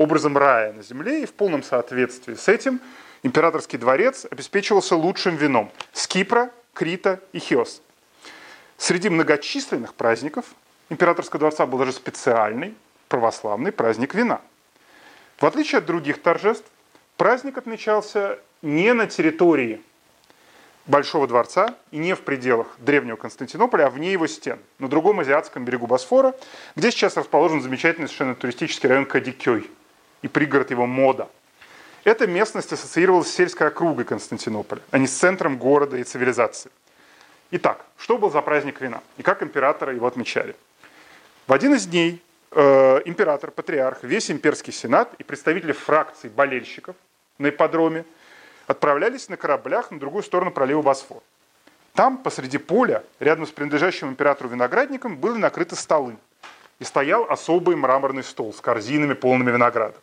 образом рая на земле, и в полном соответствии с этим императорский дворец обеспечивался лучшим вином с Кипра, Крита и Хиос. Среди многочисленных праздников императорского дворца был даже специальный православный праздник вина. В отличие от других торжеств, праздник отмечался не на территории Большого дворца и не в пределах древнего Константинополя, а вне его стен, на другом азиатском берегу Босфора, где сейчас расположен замечательный совершенно туристический район Кадикёй и пригород его Мода. Эта местность ассоциировалась с сельской округой Константинополя, а не с центром города и цивилизации. Итак, что был за праздник вина и как императоры его отмечали? В один из дней э, император, патриарх, весь имперский сенат и представители фракций болельщиков на ипподроме отправлялись на кораблях на другую сторону пролива Босфор. Там, посреди поля, рядом с принадлежащим императору виноградником, были накрыты столы. И стоял особый мраморный стол с корзинами, полными винограда.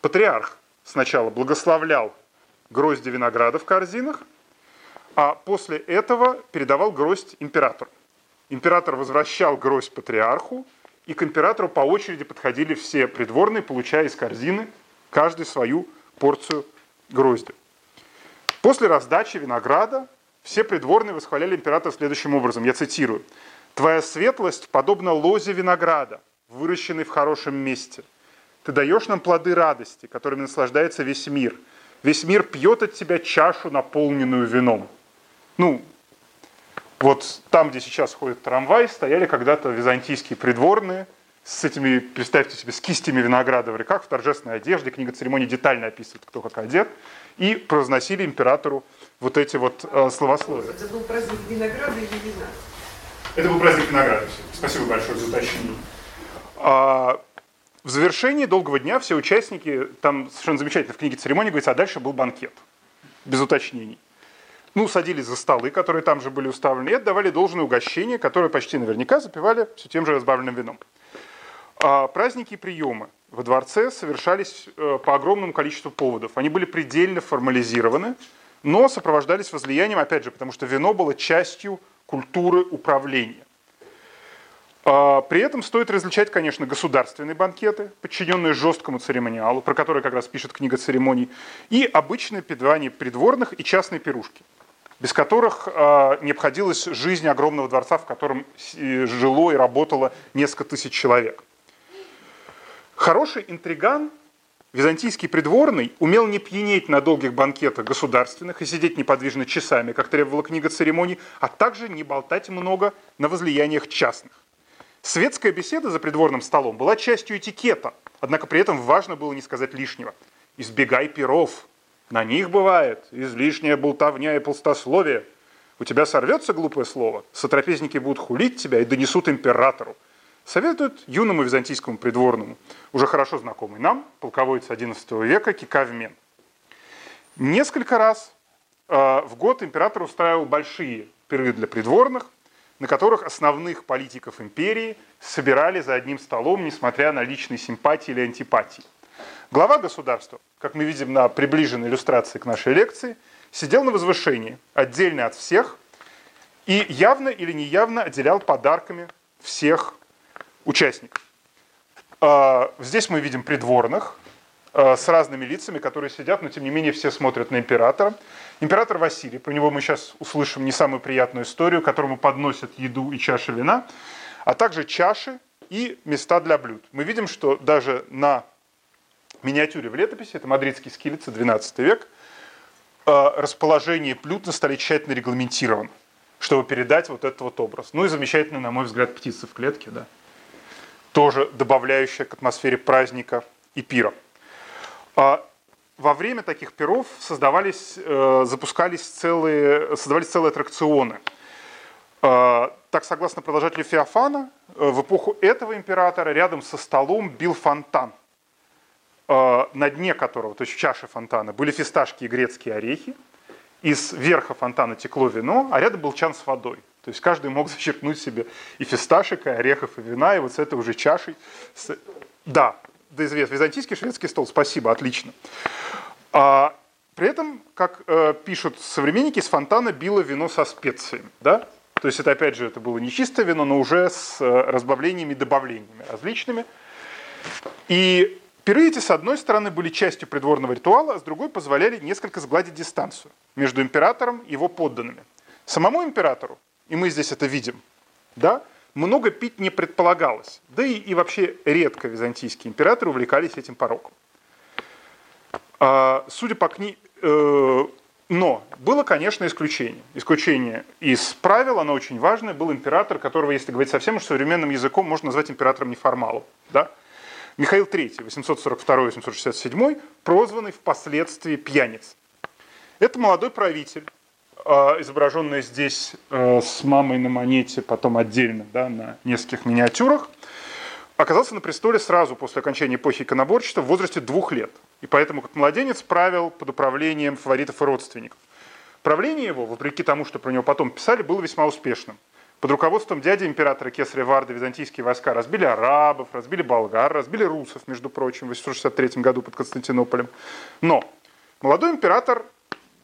Патриарх сначала благословлял грозди винограда в корзинах, а после этого передавал гроздь императору. Император возвращал гроздь патриарху, и к императору по очереди подходили все придворные, получая из корзины каждый свою порцию грозди. После раздачи винограда все придворные восхваляли императора следующим образом, я цитирую. «Твоя светлость подобна лозе винограда, выращенной в хорошем месте. Ты даешь нам плоды радости, которыми наслаждается весь мир. Весь мир пьет от тебя чашу, наполненную вином». Ну, вот там, где сейчас ходит трамвай, стояли когда-то византийские придворные с этими, представьте себе, с кистями винограда в реках, в торжественной одежде. Книга церемонии детально описывает, кто как одет. И произносили императору вот эти вот э, словословия. Это был праздник винограда или вина? Это был праздник винограда. Спасибо большое за уточнение. А, в завершении долгого дня все участники, там совершенно замечательно в книге церемонии говорится, а дальше был банкет. Без уточнений ну, садились за столы, которые там же были уставлены, и отдавали должное угощение, которое почти наверняка запивали все тем же разбавленным вином. А праздники и приемы во дворце совершались э, по огромному количеству поводов. Они были предельно формализированы, но сопровождались возлиянием, опять же, потому что вино было частью культуры управления. А, при этом стоит различать, конечно, государственные банкеты, подчиненные жесткому церемониалу, про который как раз пишет книга церемоний, и обычное педвание придворных и частные пирушки – без которых э, не обходилась жизнь огромного дворца, в котором жило и работало несколько тысяч человек. Хороший интриган, византийский придворный, умел не пьянеть на долгих банкетах государственных и сидеть неподвижно часами, как требовала книга церемоний, а также не болтать много на возлияниях частных. Светская беседа за придворным столом была частью этикета, однако при этом важно было не сказать лишнего. «Избегай перов», на них бывает излишняя болтовня и пустословие. У тебя сорвется глупое слово, сотрапезники будут хулить тебя и донесут императору. Советуют юному византийскому придворному, уже хорошо знакомый нам, полководец XI века Кикавмен. Несколько раз э, в год император устраивал большие пиры для придворных, на которых основных политиков империи собирали за одним столом, несмотря на личные симпатии или антипатии. Глава государства, как мы видим на приближенной иллюстрации к нашей лекции, сидел на возвышении, отдельно от всех, и явно или неявно отделял подарками всех участников. А, здесь мы видим придворных с разными лицами, которые сидят, но тем не менее все смотрят на императора. Император Василий, про него мы сейчас услышим не самую приятную историю, которому подносят еду и чаши вина, а также чаши и места для блюд. Мы видим, что даже на миниатюре в летописи, это мадридский скилица, 12 век, э, расположение блюд на столе тщательно регламентировано, чтобы передать вот этот вот образ. Ну и замечательно, на мой взгляд, птица в клетке, да, тоже добавляющая к атмосфере праздника и пира. А во время таких пиров создавались, э, запускались целые, создавались целые аттракционы. Э, так, согласно продолжателю Феофана, в эпоху этого императора рядом со столом бил фонтан – Э, на дне которого, то есть в чаше фонтана, были фисташки и грецкие орехи, из верха фонтана текло вино, а рядом был чан с водой. То есть каждый мог зачерпнуть себе и фисташек, и орехов, и вина, и вот с этой уже чашей. Да, да известно. Византийский шведский стол, спасибо, отлично. А, при этом, как э, пишут современники, из фонтана било вино со специями. Да? То есть это, опять же, это было не чистое вино, но уже с э, разбавлениями и добавлениями различными. И Пиры эти, с одной стороны, были частью придворного ритуала, а с другой позволяли несколько сгладить дистанцию между императором и его подданными. Самому императору, и мы здесь это видим, да, много пить не предполагалось. Да и, и вообще редко византийские императоры увлекались этим пороком. А, судя по книге... Э, но было, конечно, исключение. Исключение из правил, оно очень важное, был император, которого, если говорить совсем уж современным языком, можно назвать императором неформалом. Да? Михаил III, 842-867, прозванный впоследствии пьяниц. Это молодой правитель, э, изображенное здесь э, с мамой на монете, потом отдельно да, на нескольких миниатюрах, оказался на престоле сразу после окончания эпохи иконоборчества в возрасте двух лет. И поэтому, как младенец, правил под управлением фаворитов и родственников. Правление его, вопреки тому, что про него потом писали, было весьма успешным. Под руководством дяди императора Кесаря Варда византийские войска разбили арабов, разбили болгар, разбили русов, между прочим, в 863 году под Константинополем. Но молодой император,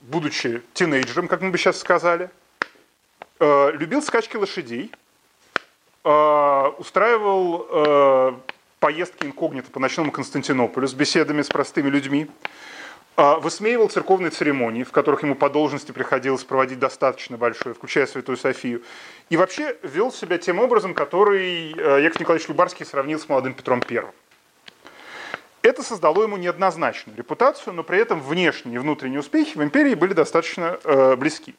будучи тинейджером, как мы бы сейчас сказали, э, любил скачки лошадей, э, устраивал э, поездки инкогнито по ночному Константинополю с беседами с простыми людьми, высмеивал церковные церемонии, в которых ему по должности приходилось проводить достаточно большое, включая Святую Софию, и вообще вел себя тем образом, который Яков Николаевич Любарский сравнил с молодым Петром I. Это создало ему неоднозначную репутацию, но при этом внешние и внутренние успехи в империи были достаточно э, близки.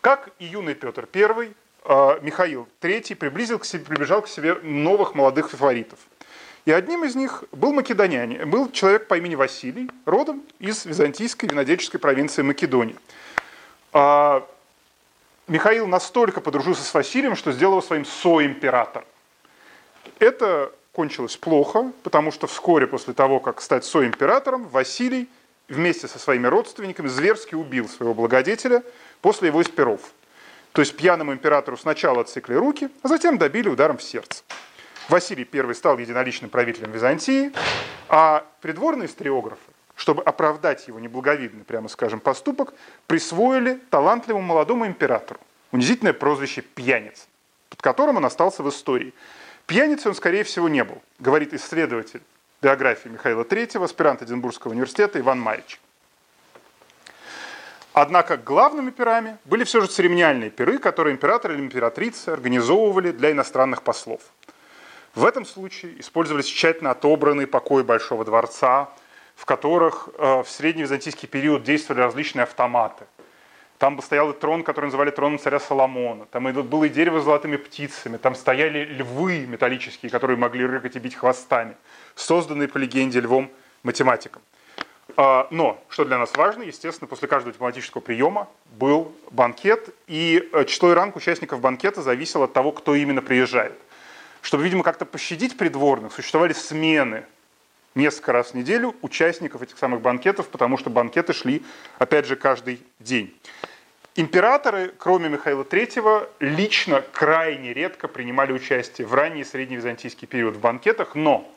Как и юный Петр I, э, Михаил III приблизил к себе, приближал к себе новых молодых фаворитов – и одним из них был македонянин, был человек по имени Василий, родом из византийской винодельческой провинции Македонии. А Михаил настолько подружился с Василием, что сделал его своим соимператором. Это кончилось плохо, потому что вскоре после того, как стать соимператором, Василий вместе со своими родственниками зверски убил своего благодетеля после его исперов. То есть пьяному императору сначала отсекли руки, а затем добили ударом в сердце. Василий I стал единоличным правителем Византии, а придворные историографы, чтобы оправдать его неблаговидный, прямо скажем, поступок, присвоили талантливому молодому императору унизительное прозвище «пьяница», под которым он остался в истории. Пьяницей он, скорее всего, не был, говорит исследователь биографии Михаила III, аспирант Эдинбургского университета Иван Маевич. Однако главными пирами были все же церемониальные пиры, которые император или императрица организовывали для иностранных послов – в этом случае использовались тщательно отобранные покои Большого дворца, в которых э, в средний византийский период действовали различные автоматы. Там бы стоял и трон, который называли троном царя Соломона. Там было и дерево с золотыми птицами. Там стояли львы металлические, которые могли рыкать и бить хвостами, созданные по легенде львом математиком. А, но, что для нас важно, естественно, после каждого дипломатического приема был банкет, и э, число и ранг участников банкета зависело от того, кто именно приезжает. Чтобы, видимо, как-то пощадить придворных, существовали смены несколько раз в неделю участников этих самых банкетов, потому что банкеты шли, опять же, каждый день. Императоры, кроме Михаила III, лично крайне редко принимали участие в ранний и средний византийский период в банкетах, но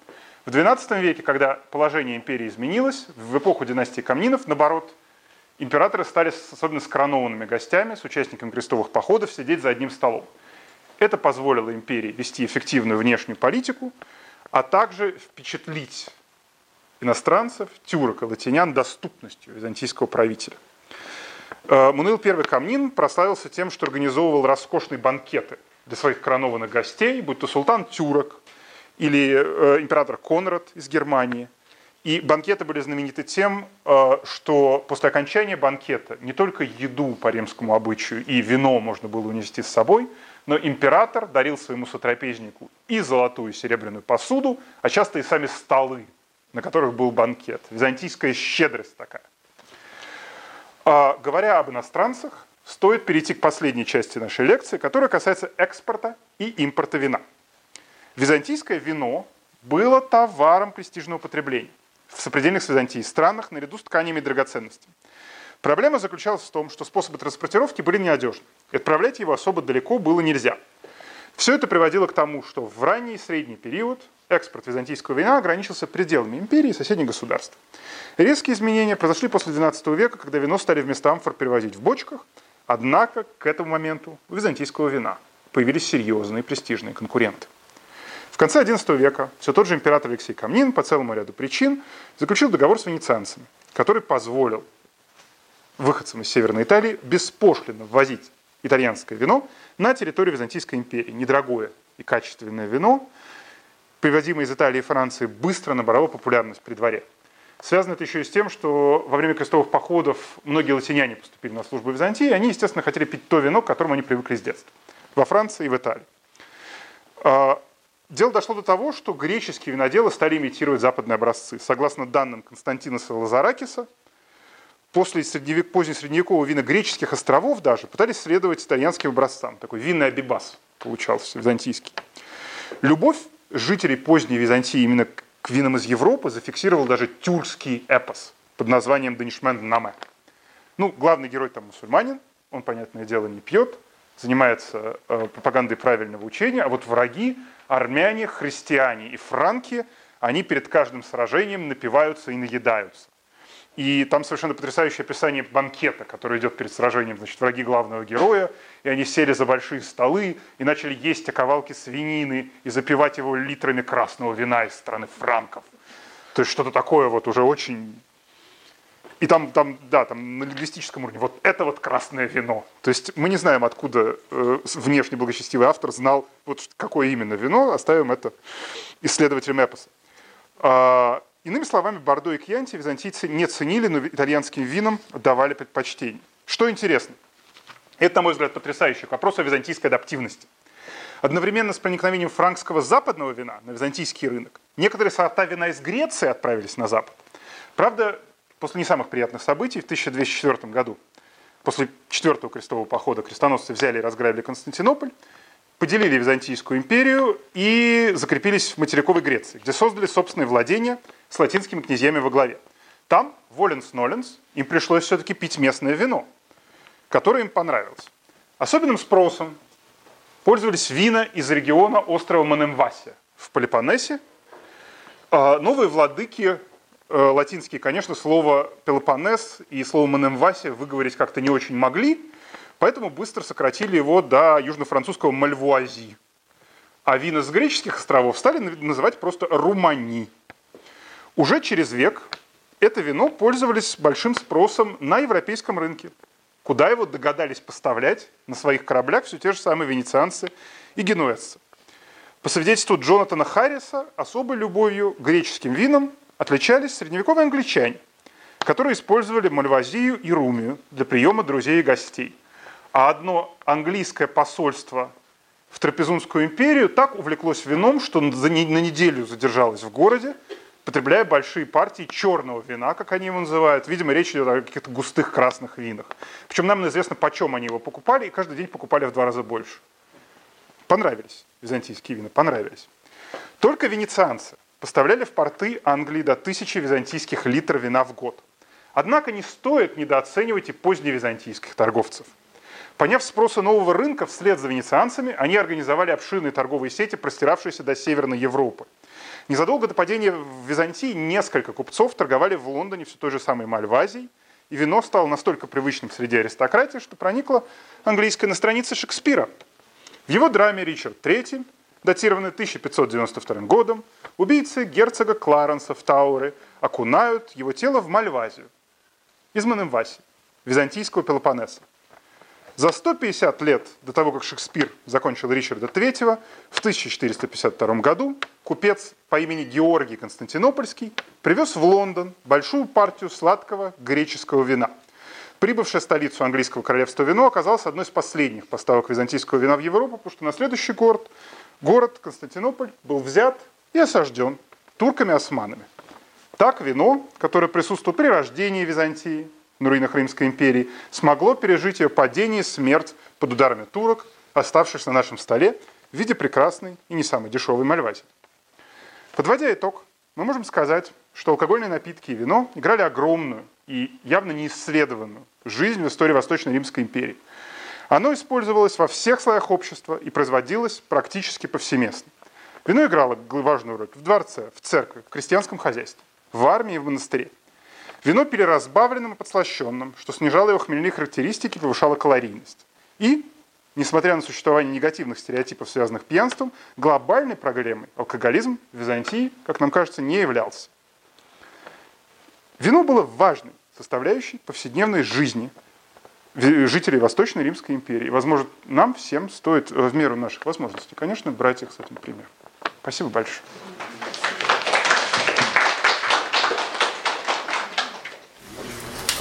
в XII веке, когда положение империи изменилось, в эпоху династии Камнинов, наоборот, императоры стали, особенно с коронованными гостями, с участниками крестовых походов, сидеть за одним столом. Это позволило империи вести эффективную внешнюю политику, а также впечатлить иностранцев, тюрок и латинян доступностью византийского правителя. Э, Мунил I Камнин прославился тем, что организовывал роскошные банкеты для своих коронованных гостей, будь то султан Тюрок или э, император Конрад из Германии. И банкеты были знамениты тем, э, что после окончания банкета не только еду по римскому обычаю и вино можно было унести с собой – но император дарил своему сотрапезнику и золотую и серебряную посуду, а часто и сами столы, на которых был банкет. Византийская щедрость такая. А, говоря об иностранцах, стоит перейти к последней части нашей лекции, которая касается экспорта и импорта вина. Византийское вино было товаром престижного потребления в сопредельных с Византией странах наряду с тканями и драгоценностями. Проблема заключалась в том, что способы транспортировки были неодежны. И отправлять его особо далеко было нельзя. Все это приводило к тому, что в ранний и средний период экспорт византийского вина ограничился пределами империи и соседних государств. Резкие изменения произошли после XII века, когда вино стали вместо амфор перевозить в бочках, однако к этому моменту у византийского вина появились серьезные престижные конкуренты. В конце XI века все тот же император Алексей Камнин по целому ряду причин заключил договор с венецианцами, который позволил выходцам из Северной Италии беспошлино ввозить итальянское вино на территорию Византийской империи. Недорогое и качественное вино, привозимое из Италии и Франции, быстро набрало популярность при дворе. Связано это еще и с тем, что во время крестовых походов многие латиняне поступили на службу в Византии, и они, естественно, хотели пить то вино, к которому они привыкли с детства. Во Франции и в Италии. А, дело дошло до того, что греческие виноделы стали имитировать западные образцы. Согласно данным Константина Лазаракиса, после средневек, позднесредневекового вина греческих островов даже пытались следовать итальянским образцам. Такой винный абибас получался, византийский. Любовь жителей поздней Византии именно к винам из Европы зафиксировал даже тюркский эпос под названием «Данишмен Наме». Ну, главный герой там мусульманин, он, понятное дело, не пьет, занимается э, пропагандой правильного учения, а вот враги, армяне, христиане и франки, они перед каждым сражением напиваются и наедаются. И там совершенно потрясающее описание банкета, который идет перед сражением, значит, враги главного героя, и они сели за большие столы и начали есть оковалки свинины и запивать его литрами красного вина из страны франков. То есть что-то такое вот уже очень... И там, там, да, там на лингвистическом уровне, вот это вот красное вино. То есть мы не знаем, откуда э, внешне благочестивый автор знал, вот какое именно вино, оставим это исследователям эпоса. Иными словами, Бордо и Кьянти византийцы не ценили, но итальянским винам давали предпочтение. Что интересно, это, на мой взгляд, потрясающий вопрос о византийской адаптивности. Одновременно с проникновением франкского западного вина на византийский рынок, некоторые сорта вина из Греции отправились на запад. Правда, после не самых приятных событий в 1204 году, после четвертого крестового похода крестоносцы взяли и разграбили Константинополь, поделили Византийскую империю и закрепились в материковой Греции, где создали собственные владения с латинскими князьями во главе. Там, воленс-ноленс, им пришлось все-таки пить местное вино, которое им понравилось. Особенным спросом пользовались вина из региона острова Манемвасия в Пелопоннесе. А, новые владыки, э, латинские, конечно, слово Пелопоннес и слово Манемвасия выговорить как-то не очень могли, Поэтому быстро сократили его до южно-французского мальвуази. А вина с греческих островов стали называть просто румани. Уже через век это вино пользовались большим спросом на европейском рынке, куда его догадались поставлять на своих кораблях все те же самые венецианцы и генуэзцы. По свидетельству Джонатана Харриса, особой любовью к греческим винам отличались средневековые англичане, которые использовали мальвазию и румию для приема друзей и гостей. А одно английское посольство в Трапезунскую империю так увлеклось вином, что на неделю задержалось в городе, потребляя большие партии черного вина, как они его называют. Видимо, речь идет о каких-то густых красных винах. Причем нам известно, почем они его покупали, и каждый день покупали в два раза больше. Понравились византийские вина, понравились. Только венецианцы поставляли в порты Англии до тысячи византийских литров вина в год. Однако не стоит недооценивать и поздневизантийских торговцев – Поняв спроса нового рынка, вслед за венецианцами они организовали обширные торговые сети, простиравшиеся до Северной Европы. Незадолго до падения в Византии несколько купцов торговали в Лондоне все той же самой Мальвазией, и вино стало настолько привычным среди аристократии, что проникло английское на странице Шекспира. В его драме «Ричард III», датированной 1592 годом, убийцы герцога Кларенса в Тауре окунают его тело в Мальвазию из Манемваси, византийского Пелопоннеса. За 150 лет до того, как Шекспир закончил Ричарда III, в 1452 году купец по имени Георгий Константинопольский привез в Лондон большую партию сладкого греческого вина. Прибывшая в столицу английского королевства вино оказалось одной из последних поставок византийского вина в Европу, потому что на следующий город, город Константинополь, был взят и осажден турками-османами. Так вино, которое присутствовало при рождении Византии, на руинах Римской империи, смогло пережить ее падение и смерть под ударами турок, оставшись на нашем столе в виде прекрасной и не самой дешевой мальвази. Подводя итог, мы можем сказать, что алкогольные напитки и вино играли огромную и явно неисследованную жизнь в истории Восточной Римской империи. Оно использовалось во всех слоях общества и производилось практически повсеместно. Вино играло важную роль в дворце, в церкви, в крестьянском хозяйстве, в армии и в монастыре. Вино пили разбавленным и подслащенным, что снижало его хмельные характеристики и повышало калорийность. И, несмотря на существование негативных стереотипов, связанных с пьянством, глобальной проблемой алкоголизм в Византии, как нам кажется, не являлся. Вино было важной составляющей повседневной жизни жителей Восточной Римской империи. Возможно, нам всем стоит в меру наших возможностей, конечно, брать их с этим примером. Спасибо большое.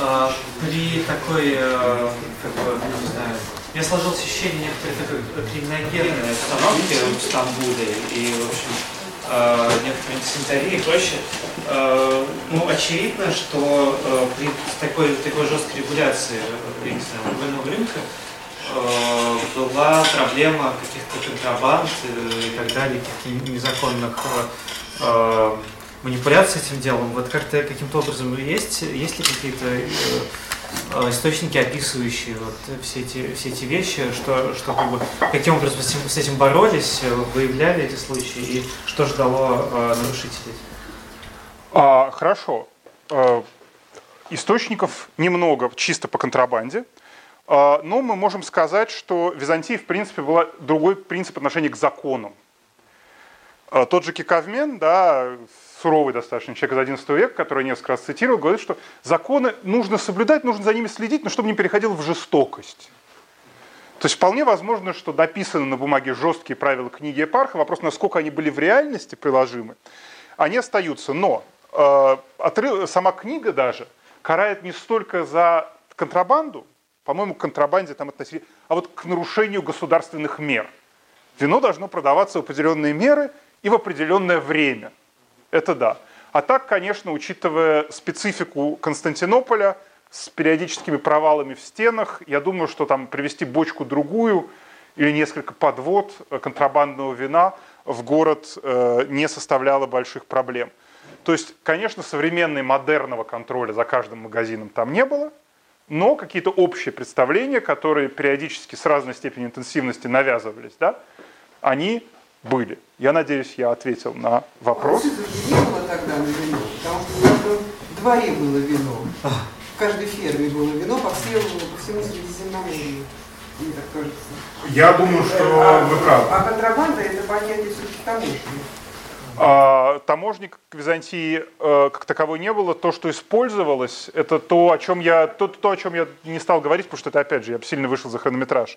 А, при такой, э, как бы, не знаю, мне сложилось ощущение некоторой такой криминогенной обстановки в Стамбуле и, в общем, э, некоторой санитарии и прочее. Э, ну, очевидно, что э, при такой, такой жесткой регуляции э, я не знаю, алкогольного рынка э, была проблема каких-то контрабанд э, и так далее, каких-то незаконных э, э, манипуляций этим делом. Вот как-то каким-то образом есть, есть ли какие-то э, э, источники, описывающие вот все эти, все эти вещи, что, что как бы, каким образом с этим, с этим боролись, э, выявляли эти случаи и что ждало э, нарушителей? А, хорошо. Источников немного чисто по контрабанде, но мы можем сказать, что Византия, в принципе, была другой принцип отношения к законам. А, Тот же Киковмен, да, суровый достаточно человек из XI века, который несколько раз цитировал, говорит, что законы нужно соблюдать, нужно за ними следить, но чтобы не переходило в жестокость. То есть вполне возможно, что написаны на бумаге жесткие правила книги Эпарха, вопрос, насколько они были в реальности приложимы, они остаются. Но э, отрыв- сама книга даже карает не столько за контрабанду, по-моему, к контрабанде там относили, а вот к нарушению государственных мер. Вино должно продаваться в определенные меры и в определенное время. Это да. А так, конечно, учитывая специфику Константинополя с периодическими провалами в стенах, я думаю, что там привезти бочку другую или несколько подвод э, контрабандного вина в город э, не составляло больших проблем. То есть, конечно, современной модерного контроля за каждым магазином там не было, но какие-то общие представления, которые периодически с разной степенью интенсивности навязывались, да, они были. Я надеюсь, я ответил на вопрос. Было тогда на вино, потому что в каждом дворе было вино. В каждой ферме было вино по, всему, по всему Средиземноморью. Мне так кажется. Я думаю, а, а контрабанда это понятие все-таки таможни. А, таможник к Византии э, как таковой не было. То, что использовалось, это то, о чем я, то, то, о чем я не стал говорить, потому что это, опять же, я сильно вышел за хронометраж.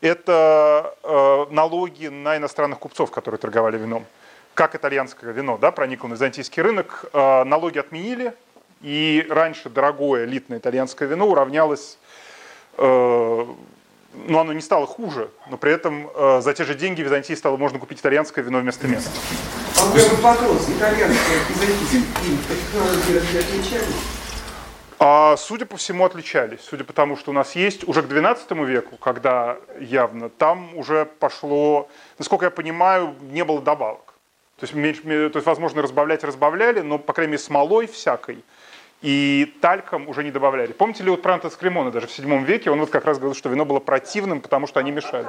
Это э, налоги на иностранных купцов, которые торговали вином. Как итальянское вино да, проникло на византийский рынок, э, налоги отменили, и раньше дорогое элитное итальянское вино уравнялось но оно не стало хуже, но при этом за те же деньги в Византии стало можно купить итальянское вино вместо места. А вот вопрос, по технологии отличались? А, судя по всему, отличались. Судя по тому, что у нас есть уже к XII веку, когда явно там уже пошло, насколько я понимаю, не было добавок. То есть, меньше, то есть возможно, разбавлять разбавляли, но, по крайней мере, смолой всякой и тальком уже не добавляли. Помните ли вот Прантес Кремона даже в VII веке, он вот как раз говорил, что вино было противным, потому что они мешали.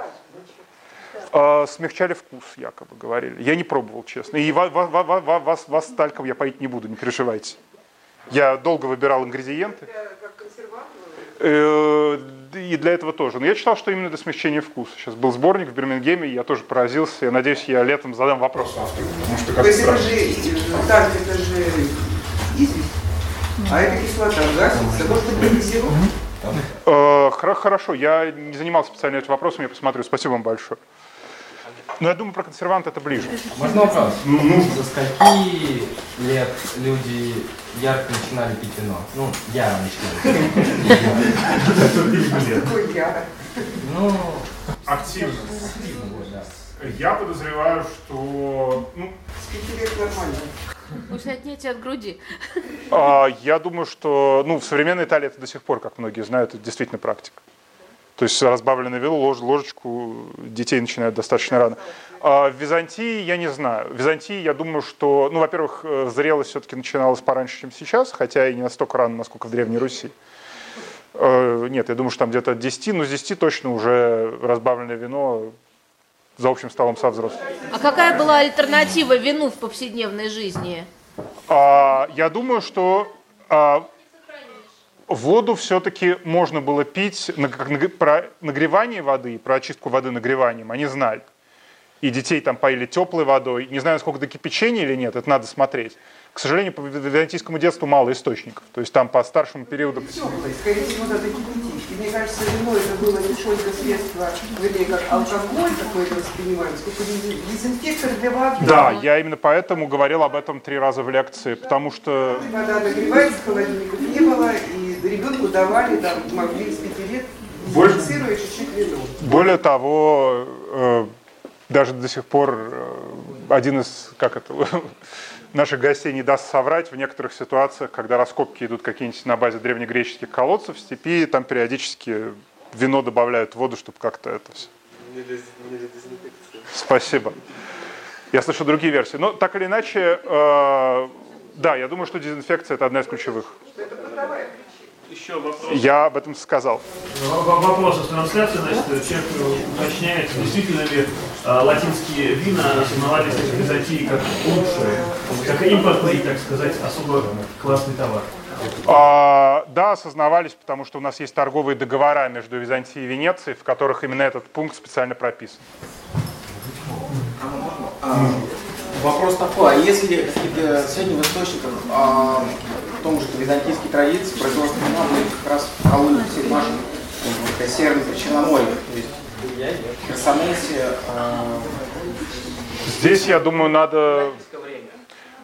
А, смягчали вкус, якобы говорили. Я не пробовал, честно. И вас, вас, вас, вас тальком я поить не буду, не переживайте. Я долго выбирал ингредиенты. Как? Э, И для этого тоже. Но я читал, что именно для смягчения вкуса. Сейчас был сборник в Бирмингеме, я тоже поразился. Я надеюсь, я летом задам вопрос автору. Потому что То есть это же, тальк это же известь, а это кислота гасится, может? Э, хоро- Хорошо, я не занимался специально этим вопросом, я посмотрю. Спасибо вам большое. Но я думаю, про консервант это ближе. Можно вопрос? Ну, нужно. Со скольки лет люди ярко начинали пить вино? Ну, я начинал. Какой я? Ну, Активно. Я подозреваю, что... ну, С пяти лет нормально. После отнятия от груди. а, я думаю, что ну, в современной Италии это до сих пор, как многие знают, это действительно практика. То есть разбавленное вино, лож, ложечку детей начинают достаточно рано. А в Византии я не знаю. В Византии я думаю, что, ну, во-первых, э, зрелость все-таки начиналась пораньше, чем сейчас, хотя и не настолько рано, насколько в Древней Руси. Э, Нет, я думаю, что там где-то от 10, но с 10 точно уже разбавленное вино за общим столом со взрослыми. А какая была альтернатива вину в повседневной жизни? А, я думаю, что а, воду все-таки можно было пить, про нагревание воды, про очистку воды нагреванием, они знали. И детей там поили теплой водой. Не знаю, сколько до кипячения или нет, это надо смотреть. К сожалению, по византийскому детству мало источников. То есть там по старшему периоду... Теплый, скорее всего, надо кипятить. И мне кажется, вино это было не только средство, вернее, как алкоголь какой-то воспринимаем, сколько дез- дезинфектор для воды. Да, я именно поэтому говорил об этом три раза в лекции, потому что Вода нагревается, холодильников не было, и ребенку давали, там, могли с пяти лет, Больше- дезинфицируя чуть-чуть вино. Более того, э, даже до сих пор э, один из, как это, наших гостей не даст соврать, в некоторых ситуациях, когда раскопки идут какие-нибудь на базе древнегреческих колодцев в степи, там периодически вино добавляют в воду, чтобы как-то это все. Спасибо. Я слышу другие версии. Но так или иначе, э, да, я думаю, что дезинфекция это одна из ключевых. Еще вопрос. Я об этом сказал. Вопрос из трансляции, значит, человек уточняет, действительно ли а, латинские вина осознавались в Византии как лучшие, как импортный, так сказать, особо классный товар? А, да, осознавались, потому что у нас есть торговые договора между Византией и Венецией, в которых именно этот пункт специально прописан. А, вопрос такой, а если какие-то средним источникам а, том же византийской традиции производство вина как раз в колонии всех наших Северном Причерноморье, то есть в Херсонесе. А... Здесь, я думаю, надо...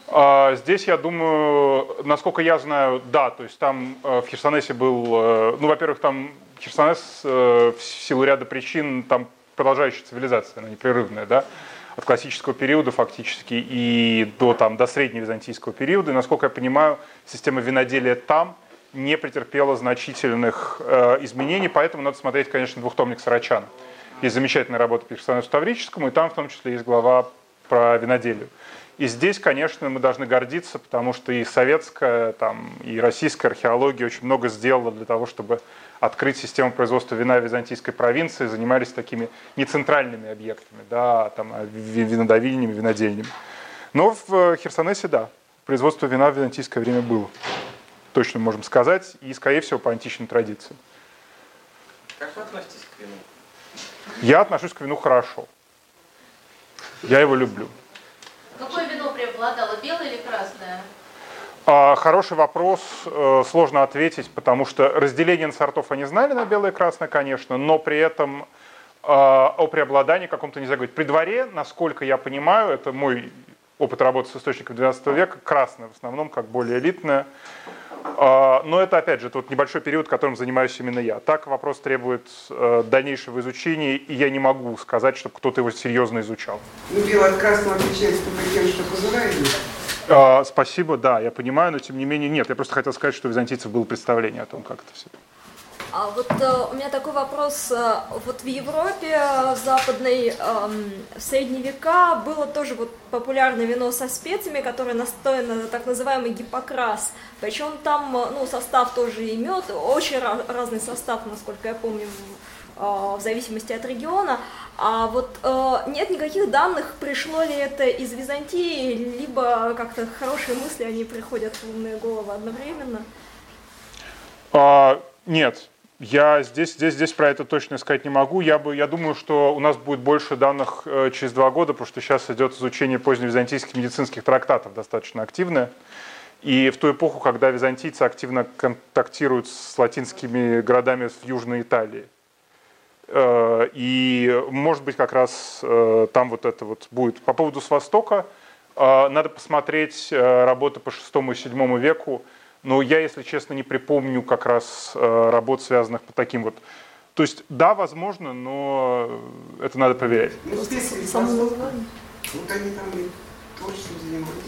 А, здесь, я думаю, насколько я знаю, да, то есть там э, в Херсонесе был, э, ну, во-первых, там Херсонес э, в силу ряда причин, там продолжающая цивилизация, она непрерывная, да, от классического периода фактически и до, там, до средневизантийского периода. И, насколько я понимаю, система виноделия там не претерпела значительных э, изменений, поэтому надо смотреть, конечно, двухтомник Сарачана. Есть замечательная работа по Персонажу Ставрическому, и там в том числе есть глава про виноделие. И здесь, конечно, мы должны гордиться, потому что и советская, там, и российская археология очень много сделала для того, чтобы открыть систему производства вина в византийской провинции, занимались такими нецентральными объектами, да, там, а винодавильнями, винодельнями. Но в э, Херсонесе, да, производство вина в византийское время было. Точно можем сказать, и, скорее всего, по античной традиции. Как вы относитесь к вину? Я отношусь к вину хорошо. Я его люблю. Какое вино преобладало, белое или красное? А, хороший вопрос, э, сложно ответить, потому что разделение на сортов они знали на белое и красное, конечно, но при этом а, о преобладании каком-то нельзя говорить. При дворе, насколько я понимаю, это мой опыт работы с источником 12 века, красное в основном, как более элитное. А, но это, опять же, тот небольшой период, которым занимаюсь именно я. Так вопрос требует э, дальнейшего изучения, и я не могу сказать, чтобы кто-то его серьезно изучал. Ну, белое от красного отличается только тем, что идут. А, спасибо, да, я понимаю, но тем не менее нет. Я просто хотел сказать, что у византийцев было представление о том, как это все. А вот э, у меня такой вопрос. Э, вот в Европе э, западной э, в средние века было тоже вот популярное вино со специями, которое настояно на так называемый гипокрас. Причем там э, ну, состав тоже и мед, очень ra- разный состав, насколько я помню, в, э, в зависимости от региона. А вот э, нет никаких данных, пришло ли это из Византии, либо как-то хорошие мысли, они приходят в умные головы одновременно? А, нет, я здесь, здесь, здесь про это точно сказать не могу. Я, бы, я думаю, что у нас будет больше данных э, через два года, потому что сейчас идет изучение поздневизантийских медицинских трактатов достаточно активное. И в ту эпоху, когда византийцы активно контактируют с латинскими городами в Южной Италии. Э, и, может быть, как раз э, там вот это вот будет. По поводу с Востока, э, надо посмотреть работы по VI и VII веку. Но я, если честно, не припомню как раз работ, связанных по таким вот то есть, да, возможно, но это надо проверять. Ну, здесь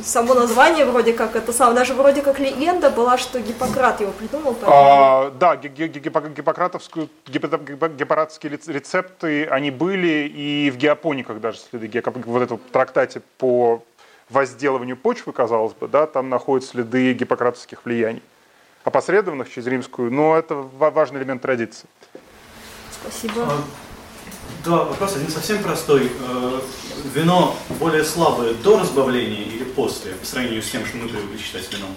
само название. Само вроде как это самое, даже вроде как легенда была, что Гиппократ его придумал. А, да, гиппократовские, гиппократские рецепты, они были и в геопониках даже следы, вот этом трактате по возделыванию почвы, казалось бы, да, там находятся следы гиппократовских влияний. Опосредованных через римскую, но это важный элемент традиции. Спасибо. А, да, вопрос один совсем простой. Э, вино более слабое до разбавления или после, по сравнению с тем, что мы привыкли считать вином?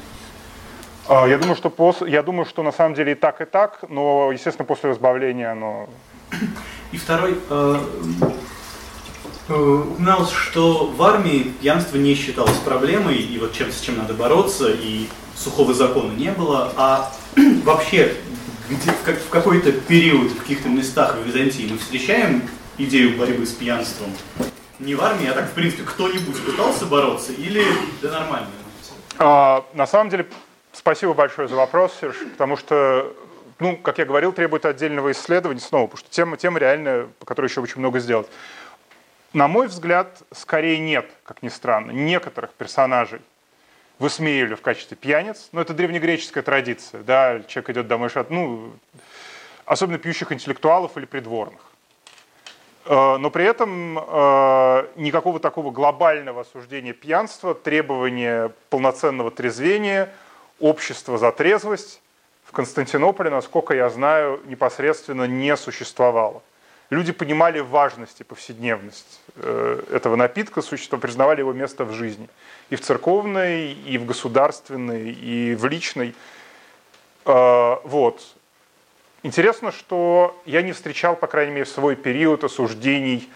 А, я думаю, что после, я думаю, что на самом деле и так, и так, но, естественно, после разбавления оно... И второй, э, э, упоминалось, что в армии пьянство не считалось проблемой, и вот чем, с чем надо бороться, и сухого закона не было, а вообще где, как, в какой-то период, в каких-то местах в Византии мы встречаем идею борьбы с пьянством? Не в армии, а так, в принципе, кто-нибудь пытался бороться или да нормально? А, на самом деле, спасибо большое за вопрос, Серж, потому что, ну, как я говорил, требует отдельного исследования снова, потому что тема, тема реальная, по которой еще очень много сделать. На мой взгляд, скорее нет, как ни странно, некоторых персонажей высмеивали в качестве пьяниц. Но это древнегреческая традиция. Да? Человек идет домой, шат, ну, особенно пьющих интеллектуалов или придворных. Э, но при этом э, никакого такого глобального осуждения пьянства, требования полноценного трезвения, общества за трезвость в Константинополе, насколько я знаю, непосредственно не существовало. Люди понимали важность и повседневность э, этого напитка, существа, признавали его место в жизни. И в церковной, и в государственной, и в личной. Вот. Интересно, что я не встречал, по крайней мере, в свой период осуждений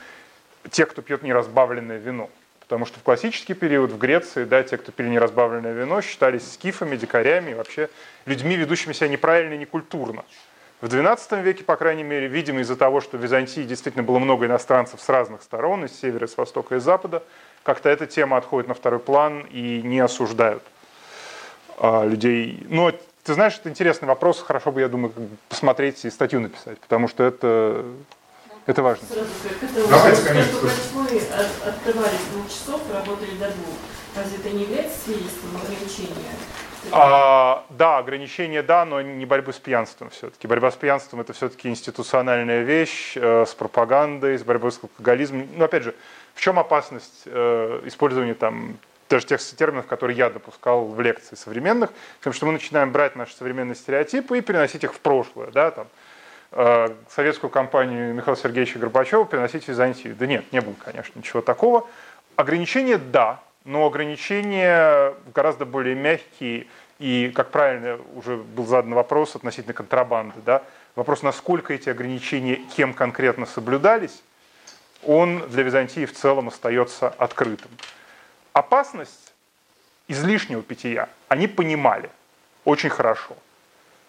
тех, кто пьет неразбавленное вино. Потому что в классический период в Греции, да, те, кто пили неразбавленное вино, считались скифами, дикарями, вообще людьми, ведущими себя неправильно и некультурно. В XII веке, по крайней мере, видимо, из-за того, что в Византии действительно было много иностранцев с разных сторон, из севера, с востока и запада, как-то эта тема отходит на второй план и не осуждают а, людей. Но ты знаешь, это интересный вопрос, хорошо бы, я думаю, посмотреть и статью написать, потому что это, это важно. Давайте, конечно. мы открывались двух часов работали до двух, разве это не является свидетельством ограничения? А, да, ограничения да, но не борьбы с пьянством все-таки. Борьба с пьянством это все-таки институциональная вещь э, с пропагандой, с борьбой с алкоголизмом. Но опять же, в чем опасность э, использования там даже тех терминов, которые я допускал в лекции современных, потому что мы начинаем брать наши современные стереотипы и переносить их в прошлое, да, там, э, советскую компанию Михаила Сергеевича Горбачева переносить в Византию. Да нет, не было, конечно, ничего такого. Ограничения – да, но ограничения гораздо более мягкие, и, как правильно уже был задан вопрос относительно контрабанды, да, вопрос, насколько эти ограничения кем конкретно соблюдались, он для Византии в целом остается открытым опасность излишнего питья они понимали очень хорошо.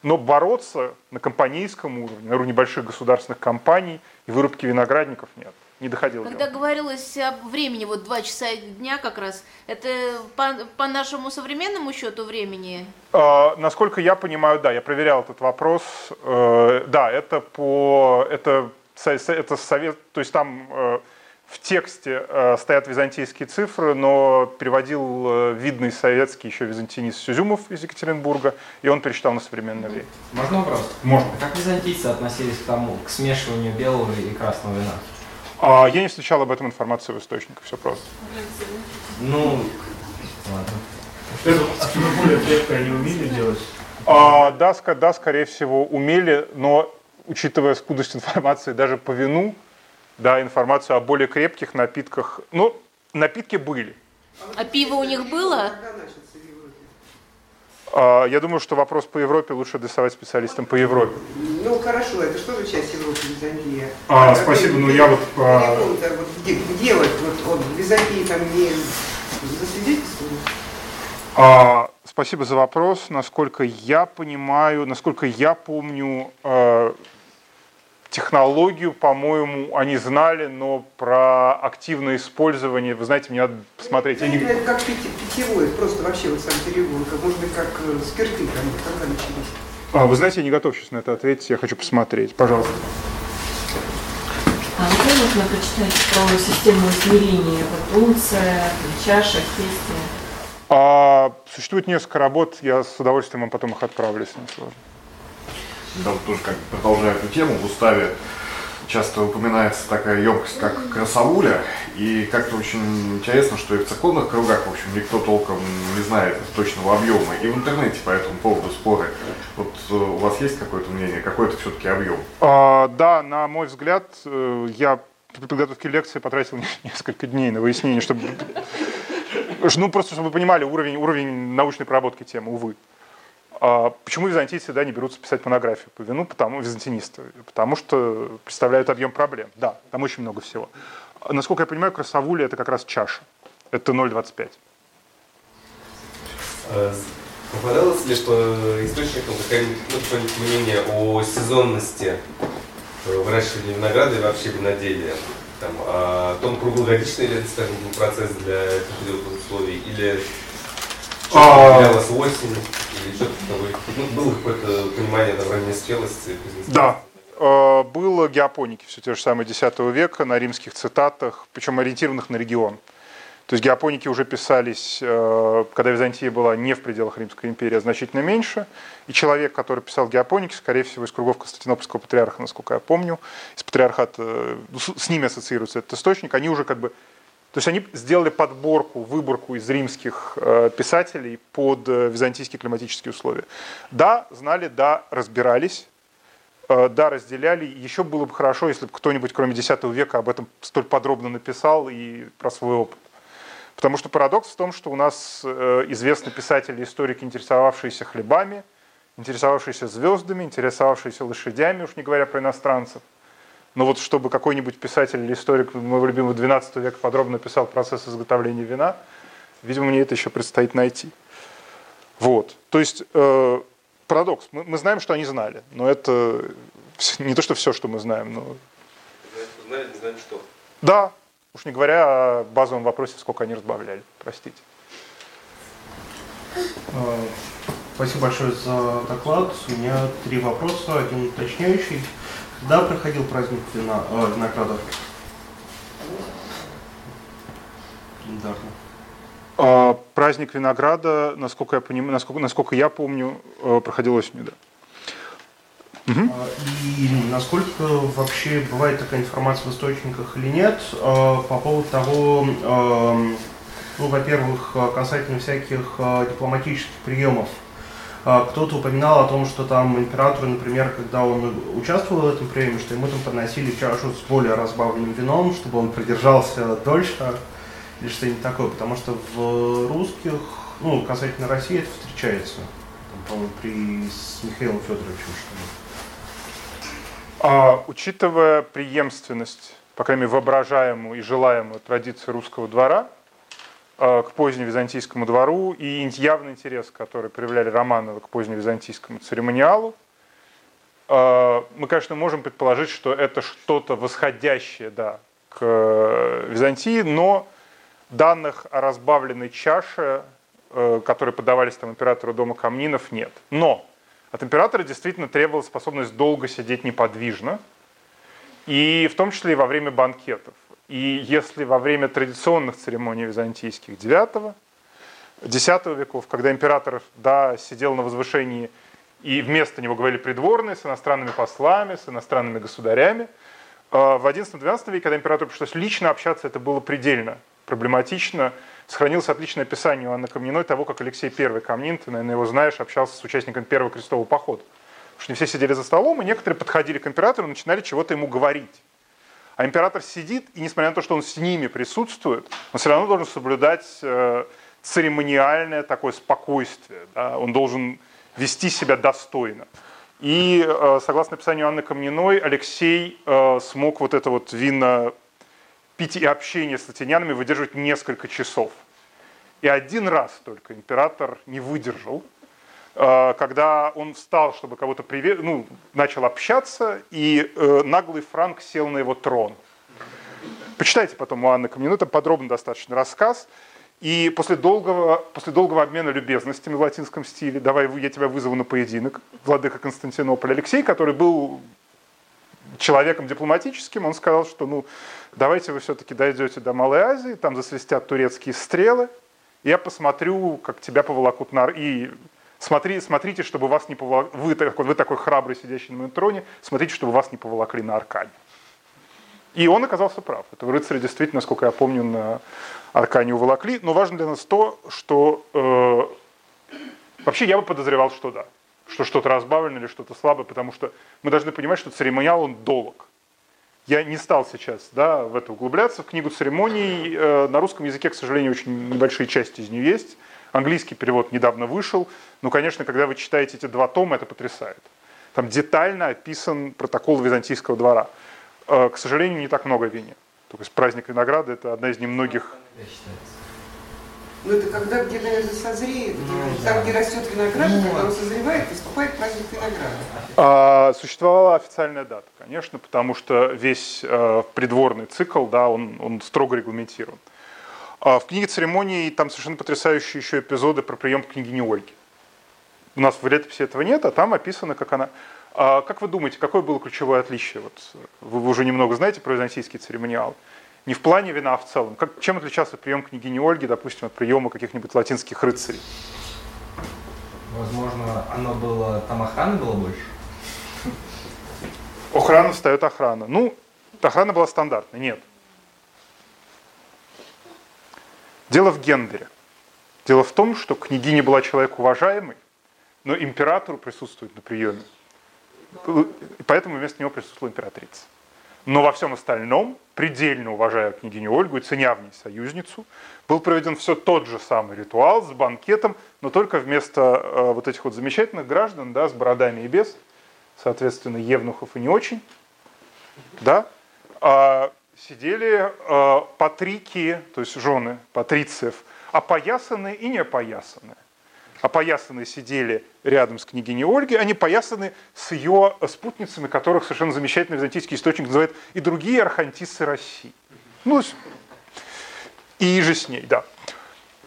Но бороться на компанейском уровне, на уровне больших государственных компаний и вырубки виноградников нет. Не доходило. Когда дело. говорилось о времени, вот два часа дня как раз, это по, по нашему современному счету времени? Э, насколько я понимаю, да, я проверял этот вопрос. Э, да, это по это, это совет, то есть там э, в тексте э, стоят византийские цифры, но переводил э, видный советский еще византинист Сюзюмов из Екатеринбурга, и он перечитал на современное время. Можно вопрос? Можно. Как византийцы относились к тому, к смешиванию белого и красного вина? А, я не встречал об этом информацию в источниках, все просто. Ну, ладно. Это более крепко они умели делать? А, да, да, скорее всего, умели, но учитывая скудость информации даже по вину, да, информацию о более крепких напитках. Ну, напитки были. А пиво у них было? А, я думаю, что вопрос по Европе лучше адресовать специалистам по Европе. Ну хорошо, это что за часть Европы Византия? А, а спасибо, но я вот... А... Вот, где, где вот, вот, вот Византии там не засвидетельствовали? А, спасибо за вопрос. Насколько я понимаю, насколько я помню, э, Технологию, по-моему, они знали, но про активное использование, вы знаете, мне надо посмотреть. Это, не... это как питьевой, просто вообще вот сам перегон, как, может быть, как э, спирты когда начались. А, вы знаете, я не готов сейчас на это ответить, я хочу посмотреть. Пожалуйста. А где можно прочитать про систему измерения? Вот унция, чаша, кисти? А, существует несколько работ, я с удовольствием вам потом их отправлю, если не сложно да, вот тоже как продолжая эту тему, в уставе часто упоминается такая емкость, как красавуля, и как-то очень интересно, что и в церковных кругах, в общем, никто толком не знает точного объема, и в интернете по этому поводу споры. Вот э, у вас есть какое-то мнение, какой это все-таки объем? А, да, на мой взгляд, э, я при подготовке лекции потратил несколько дней на выяснение, чтобы... Ну, просто чтобы вы понимали уровень, уровень научной проработки темы, увы. А почему византийцы да, не берутся писать монографию по вину, потому, византинисты? Потому что представляют объем проблем. Да, там очень много всего. Насколько я понимаю, красавуля это как раз чаша. Это 0,25. А, попадалось ли что источником какое-нибудь мнение о сезонности выращивания винограда и вообще виноделия? Там, о том, круглогодичный ли это, скажем, процесс для теплых условий, или что-то менялось осень, Ну, было какое-то понимание там, ранней спелости? Да, э, было геопоники, все те же самые X века на римских цитатах, причем ориентированных на регион. То есть геопоники уже писались, э, когда Византия была не в пределах Римской империи, а значительно меньше. И человек, который писал геопоники, скорее всего, из кругов Константинопольского патриарха, насколько я помню, из патриархата, ну, с ними ассоциируется этот источник, они уже как бы то есть они сделали подборку, выборку из римских э, писателей под э, византийские климатические условия. Да, знали, да, разбирались, э, да, разделяли. Еще было бы хорошо, если бы кто-нибудь, кроме X века, об этом столь подробно написал и про свой опыт. Потому что парадокс в том, что у нас известны писатели, историки, интересовавшиеся хлебами, интересовавшиеся звездами, интересовавшиеся лошадями, уж не говоря про иностранцев. Но вот чтобы какой-нибудь писатель или историк моего любимого 12 века подробно писал процесс изготовления вина, видимо, мне это еще предстоит найти. Вот. То есть э, парадокс. Мы, мы знаем, что они знали, но это не то, что все, что мы знаем, но... Знали, не знаем что. Да, уж не говоря о базовом вопросе, сколько они разбавляли. Простите. А, спасибо большое за доклад. У меня три вопроса, один уточняющий. Да, проходил праздник вина, э, винограда. Недавно. А, праздник винограда, насколько я понимаю, насколько, насколько я помню, э, проходил осенью, да. Угу. И насколько вообще бывает такая информация в источниках или нет э, по поводу того, эм, ну, во-первых, касательно всяких дипломатических приемов кто-то упоминал о том, что там император, например, когда он участвовал в этом приеме, что ему там подносили чашу с более разбавленным вином, чтобы он продержался дольше или что-нибудь такое, потому что в русских, ну, касательно России это встречается, там, при с Михаилом Федоровичем что-то. А, учитывая преемственность, по крайней мере, воображаемую и желаемую традиции русского двора, к поздневизантийскому двору и явный интерес, который проявляли Романовы к поздневизантийскому церемониалу. Э, мы, конечно, можем предположить, что это что-то восходящее да, к э, Византии, но данных о разбавленной чаше, которые подавались там императору дома Камнинов, нет. Но от императора действительно требовалась способность долго сидеть неподвижно, и в том числе и во время банкетов. И если во время традиционных церемоний византийских 9 X веков, когда император да, сидел на возвышении, и вместо него говорили придворные с иностранными послами, с иностранными государями, э, в XI-XII веке, когда императору пришлось лично общаться, это было предельно проблематично. Сохранилось отличное описание у Анны Камниной того, как Алексей I Камнин, ты, наверное, его знаешь, общался с участниками Первого крестового похода. Потому что не все сидели за столом, и некоторые подходили к императору и начинали чего-то ему говорить. А император сидит, и несмотря на то, что он с ними присутствует, он все равно должен соблюдать э, церемониальное такое спокойствие. Да? Он должен вести себя достойно. И э, согласно описанию Анны Камниной, Алексей э, смог вот это вот винно пить и общение с латинянами выдерживать несколько часов. И один раз только император не выдержал, когда он встал, чтобы кого-то привет, ну, начал общаться, и э, наглый Франк сел на его трон. Почитайте потом у Анны Камнину, это подробно достаточно рассказ. И после долгого, после долгого обмена любезностями в латинском стиле, давай я тебя вызову на поединок, владыка Константинополя Алексей, который был человеком дипломатическим, он сказал, что ну давайте вы все-таки дойдете до Малой Азии, там засвистят турецкие стрелы, я посмотрю, как тебя поволокут на... И Смотри, смотрите, чтобы вас не поволокли, вы, такой, вы такой храбрый, сидящий на моем троне, смотрите, чтобы вас не поволокли на Аркане. И он оказался прав. Этого рыцаря действительно, насколько я помню, на Аркане уволокли. Но важно для нас то, что э, вообще я бы подозревал, что да. Что что-то разбавлено или что-то слабое, потому что мы должны понимать, что церемониал, он долг. Я не стал сейчас да, в это углубляться. В книгу церемоний э, на русском языке, к сожалению, очень небольшие части из нее есть. Английский перевод недавно вышел. Ну, конечно, когда вы читаете эти два тома, это потрясает. Там детально описан протокол Византийского двора. Э, к сожалению, не так много вине. То есть праздник винограда – это одна из немногих... Ну, это когда где, наверное, созреет, ну, там, где растет виноград, ну, когда он созревает, наступает праздник винограда. А, существовала официальная дата, конечно, потому что весь э, придворный цикл, да, он, он строго регламентирован. А в книге церемонии там совершенно потрясающие еще эпизоды про прием княгини Ольги. У нас в летописи этого нет, а там описано, как она... А как вы думаете, какое было ключевое отличие? Вот, вы уже немного знаете про византийский церемониал. Не в плане вина, а в целом. Как, чем отличался прием княгини Ольги, допустим, от приема каких-нибудь латинских рыцарей? Возможно, оно было, там охраны было больше? Охрана встает охрана. Ну, охрана была стандартной, нет. Дело в гендере. Дело в том, что княгиня была человек уважаемый, но императору присутствует на приеме. Поэтому вместо него присутствовала императрица. Но во всем остальном, предельно уважая княгиню Ольгу и ценя в ней союзницу, был проведен все тот же самый ритуал с банкетом, но только вместо э, вот этих вот замечательных граждан, да, с бородами и без, соответственно, евнухов и не очень, да, э, сидели э, патрики, то есть жены патрициев, опоясанные и не опоясанные опоясанные сидели рядом с княгиней Ольгой, они поясаны с ее спутницами, которых совершенно замечательный византийский источник называет и другие архантисы России. Ну, и же с ней, да.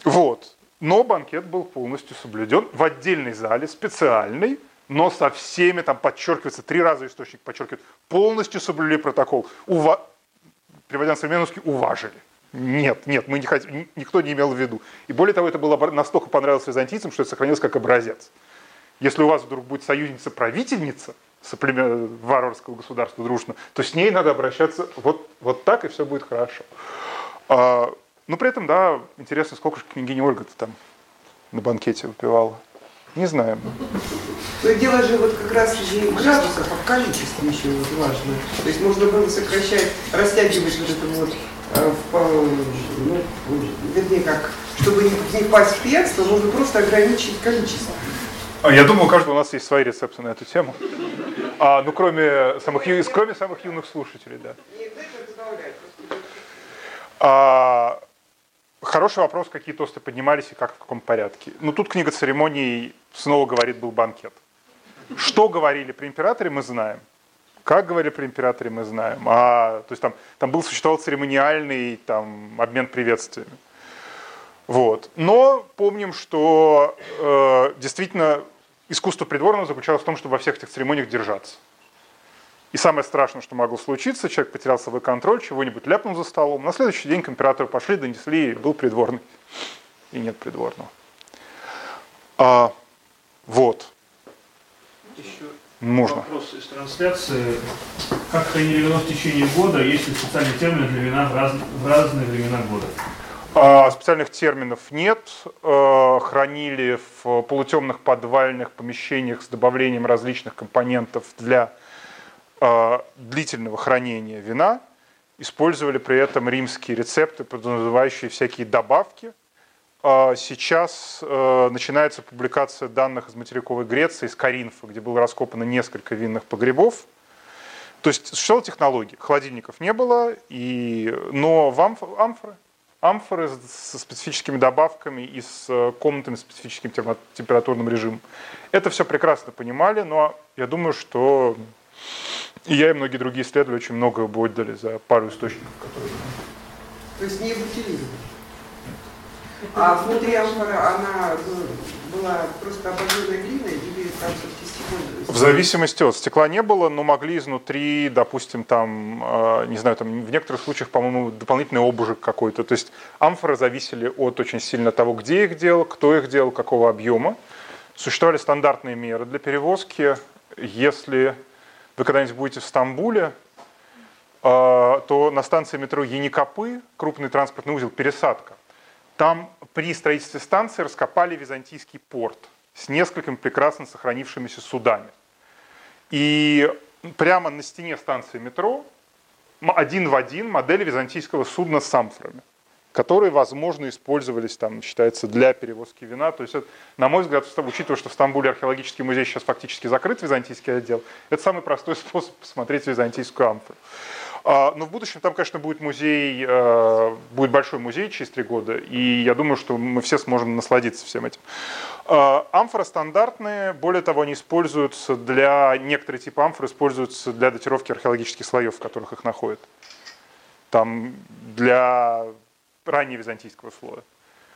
Вот. Но банкет был полностью соблюден в отдельной зале, специальной, но со всеми, там подчеркивается, три раза источник подчеркивает, полностью соблюли протокол. Ува... Переводя на современный уважили. Нет, нет, мы не хотим, никто не имел в виду. И более того, это было настолько понравилось византийцам, что это сохранилось как образец. Если у вас вдруг будет союзница-правительница соплемен... варварского государства дружно, то с ней надо обращаться вот, вот так, и все будет хорошо. А, но при этом, да, интересно, сколько же княгиня Ольга-то там на банкете выпивала. Не знаем. Но дело же вот как раз не в градусах, а в количестве еще вот важно. То есть можно было сокращать, растягивать вот это вот Э, ну, вернее, как, чтобы не, не пасть в пьянство, нужно просто ограничить количество. А, я думаю, у каждого у нас есть свои рецепты на эту тему. А, ну, кроме самых, кроме самых юных слушателей, да. А, хороший вопрос, какие тосты поднимались и как в каком порядке. Ну, тут книга церемоний снова говорит, был банкет. Что говорили при императоре, мы знаем. Как говорили при императоре, мы знаем. А, то есть там, там был, существовал церемониальный там, обмен приветствиями. Вот. Но помним, что э, действительно искусство придворного заключалось в том, чтобы во всех этих церемониях держаться. И самое страшное, что могло случиться, человек потерял свой контроль, чего-нибудь ляпнул за столом. На следующий день к императору пошли, донесли, был придворный. И нет придворного. А, вот. Еще можно. Вопрос из трансляции. Как хранили вино в течение года? Есть ли специальные термины для вина в, раз, в разные времена года? А, специальных терминов нет. А, хранили в полутемных подвальных помещениях с добавлением различных компонентов для а, длительного хранения вина. Использовали при этом римские рецепты, подразумевающие всякие добавки – сейчас э, начинается публикация данных из материковой Греции, из Каринфа, где было раскопано несколько винных погребов. То есть существовала технология, холодильников не было, и, но в амф, амфоры, амфоры со специфическими добавками и с э, комнатами с специфическим температурным режимом. Это все прекрасно понимали, но я думаю, что и я, и многие другие исследователи очень много бы отдали за пару источников, которые... То есть не бутилировали? А внутри амфора она была просто обожженная глиной или там все-таки стекло? В зависимости от стекла не было, но могли изнутри, допустим, там, э, не знаю, там в некоторых случаях, по-моему, дополнительный обужик какой-то. То есть амфоры зависели от очень сильно того, где их делал, кто их делал, какого объема. Существовали стандартные меры для перевозки. Если вы когда-нибудь будете в Стамбуле, э, то на станции метро Еникопы, крупный транспортный узел, пересадка. Там при строительстве станции раскопали византийский порт с несколькими прекрасно сохранившимися судами. И прямо на стене станции метро один в один модель византийского судна с амфорами, которые, возможно, использовались, там, считается, для перевозки вина. То есть, это, на мой взгляд, учитывая, что в Стамбуле археологический музей сейчас фактически закрыт, византийский отдел, это самый простой способ посмотреть византийскую амфору. А, но в будущем там, конечно, будет музей, э, будет большой музей через три года, и я думаю, что мы все сможем насладиться всем этим. А, амфоры стандартные, более того, они используются для, некоторые типы амфор используются для датировки археологических слоев, в которых их находят. Там для раннего византийского слоя.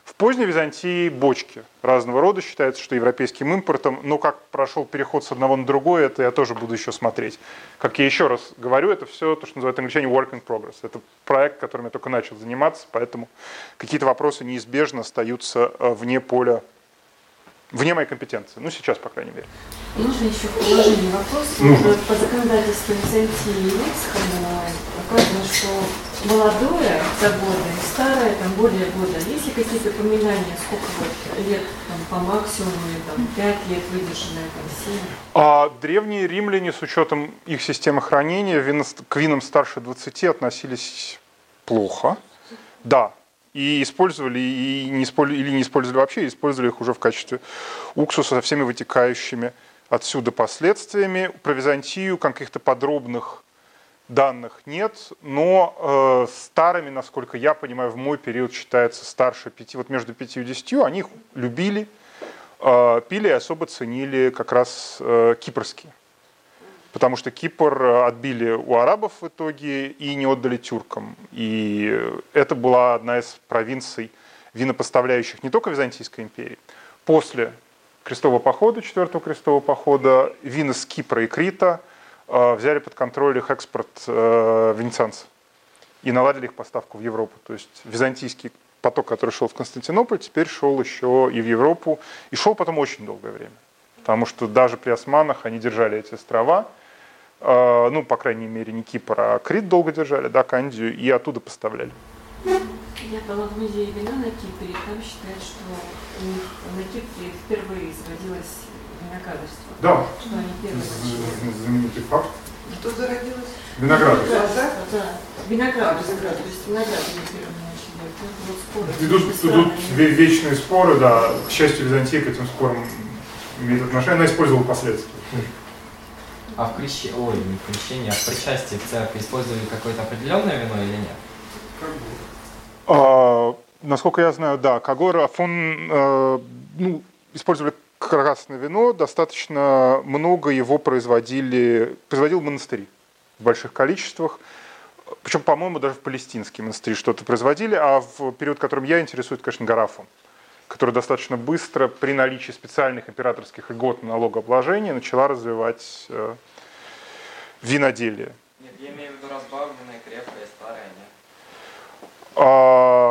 В поздней Византии бочки разного рода считается, что европейским импортом, но как прошел переход с одного на другое, это я тоже буду еще смотреть. Как я еще раз говорю, это все то, что называют англичане work in progress. Это проект, которым я только начал заниматься, поэтому какие-то вопросы неизбежно остаются э, вне поля вне моей компетенции. Ну, сейчас, по крайней мере. Нужно еще в положении вопрос. Нужно. По законодательству Византии и Лексикона указано, что молодое за годы, старое там более года. Есть ли какие-то упоминания, сколько вот лет там, по максимуму, или там 5 лет выдержанное, там 7? А древние римляне с учетом их системы хранения к винам старше 20 относились плохо. Да, и использовали, и не использовали, или не использовали вообще, использовали их уже в качестве уксуса со всеми вытекающими отсюда последствиями. Про Византию каких-то подробных данных нет, но э, старыми, насколько я понимаю, в мой период считается старше пяти, вот между пятью и десятью, они их любили, э, пили и особо ценили как раз э, кипрские потому что Кипр э, отбили у арабов в итоге и не отдали тюркам. И это была одна из провинций винопоставляющих не только Византийской империи. После крестового похода, четвертого крестового похода, вина с Кипра и Крита взяли под контроль их экспорт э, венецианцев и наладили их поставку в Европу. То есть византийский поток, который шел в Константинополь, теперь шел еще и в Европу, и шел потом очень долгое время. Потому что даже при османах они держали эти острова, а, ну, по крайней мере, не Кипр, а Крит долго держали, да, Кандию, и оттуда поставляли. Я была в музее вина на Кипре, там считают, что у них на Кипре впервые зародилось виноградарство. Да. Что они первые Знаменитый факт. Что зародилось? Виноград. Да, да. Виноград. Виноград. То есть виноград они первые начали делать. Идут, идут вечные споры, да. К счастью, Византия к этим спорам имеет отношение. Она использовала последствия. А в крещении, ой, не в крещении, а в причастии в церкви использовали какое-то определенное вино или нет? А, насколько я знаю, да. Кагор Афон э, ну, использовали красное вино, достаточно много его производили, производил монастыри в больших количествах. Причем, по-моему, даже в палестинские монастыри что-то производили, а в период, которым я интересуюсь, конечно, Гарафон которая достаточно быстро при наличии специальных императорских льгот на налогообложение начала развивать э, виноделие. Нет, я имею в виду разбавленное, крепкое, старое, нет? А,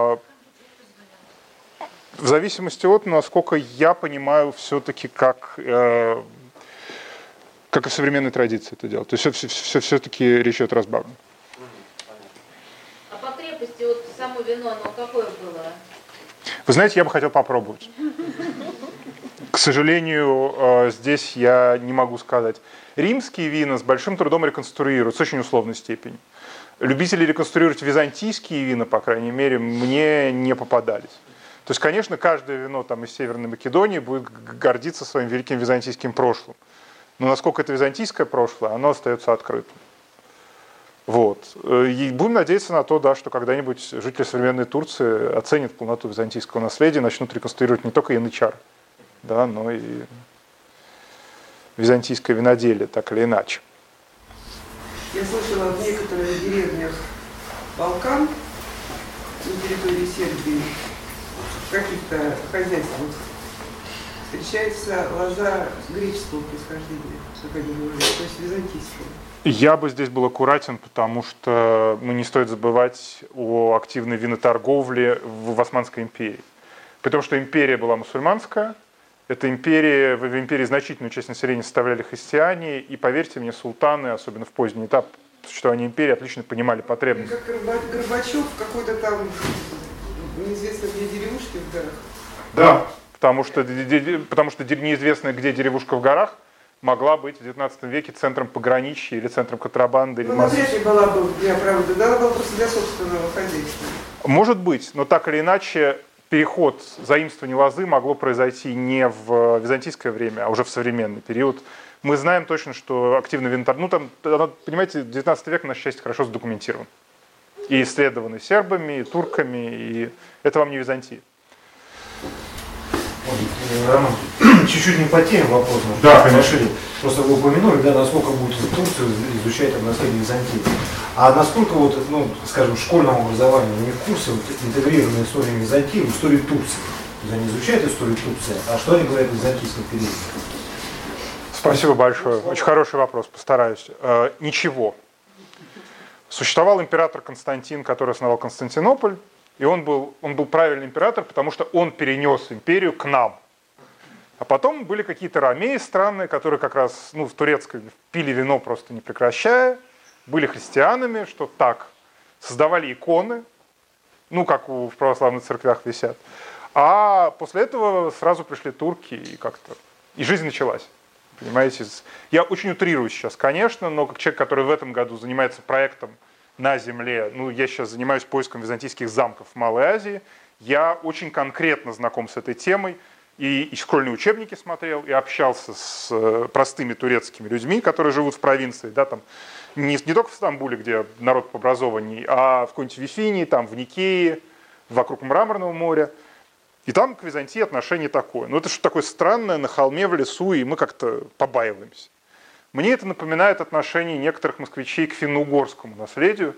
в зависимости от, насколько я понимаю, все-таки как, э, как и в современной традиции это делать. То есть все, все, все-таки речь идет о разбавленном. А по крепости вот само вино, оно какое было? Вы знаете, я бы хотел попробовать. К сожалению, э, здесь я не могу сказать. Римские вина с большим трудом реконструируют, с очень условной степени. Любители реконструировать византийские вина, по крайней мере, мне не попадались. То есть, конечно, каждое вино там, из Северной Македонии будет гордиться своим великим византийским прошлым. Но насколько это византийское прошлое, оно остается открытым. Вот. И будем надеяться на то, да, что когда-нибудь жители современной Турции оценят полноту византийского наследия, начнут реконструировать не только янычар, да, но и византийское виноделие, так или иначе. Я слышала в некоторых деревнях Балкан, на территории Сербии, каких-то хозяйствах встречается лоза греческого происхождения, как они говорят, то есть византийского. Я бы здесь был аккуратен, потому что ну, не стоит забывать о активной виноторговле в Османской империи. Потому что империя была мусульманская, эта империя, в империи значительную часть населения составляли христиане, и поверьте мне, султаны, особенно в поздний этап существования империи, отлично понимали потребность. Как Горбачев какой-то там неизвестно где деревушки в горах. Да, потому что, потому что неизвестно где деревушка в горах, могла быть в 19 веке центром пограничья или центром контрабанды. Ну, или вряд ли была бы для правды, да, она была просто для собственного хозяйства. Может быть, но так или иначе переход заимствования лозы могло произойти не в византийское время, а уже в современный период. Мы знаем точно, что активный винтар, ну там, понимаете, 19 век, на счастье, хорошо задокументирован. И исследованы сербами, и турками, и это вам не Византия. Роман, чуть-чуть не по теме вопрос. Да, конечно. Просто вы упомянули, да, насколько будут Турцию изучать там, наследие Византии. А насколько, вот, ну, скажем, в школьном образовании у них курсы вот, интегрированы история Византии в историю Турции? То есть они изучают историю Турции, а что они говорят о византийском периоде? Спасибо большое. Очень хороший вопрос, постараюсь. Э, ничего. Существовал император Константин, который основал Константинополь, и он был, он был правильный император, потому что он перенес империю к нам. А потом были какие-то ромеи странные, которые как раз ну, в турецкой пили вино просто не прекращая, были христианами, что так, создавали иконы, ну, как у, в православных церквях висят. А после этого сразу пришли турки, и как-то, и жизнь началась. Понимаете, я очень утрирую сейчас, конечно, но как человек, который в этом году занимается проектом на Земле, ну, я сейчас занимаюсь поиском византийских замков в Малой Азии, я очень конкретно знаком с этой темой, и, и школьные учебники смотрел, и общался с э, простыми турецкими людьми, которые живут в провинции, да, там, не, не только в Стамбуле, где народ пообразованней, а в какой-нибудь Вифинии, там, в Никее, вокруг Мраморного моря. И там к Византии отношение такое. Ну, это что такое странное на холме в лесу, и мы как-то побаиваемся. Мне это напоминает отношение некоторых москвичей к финно-угорскому наследию.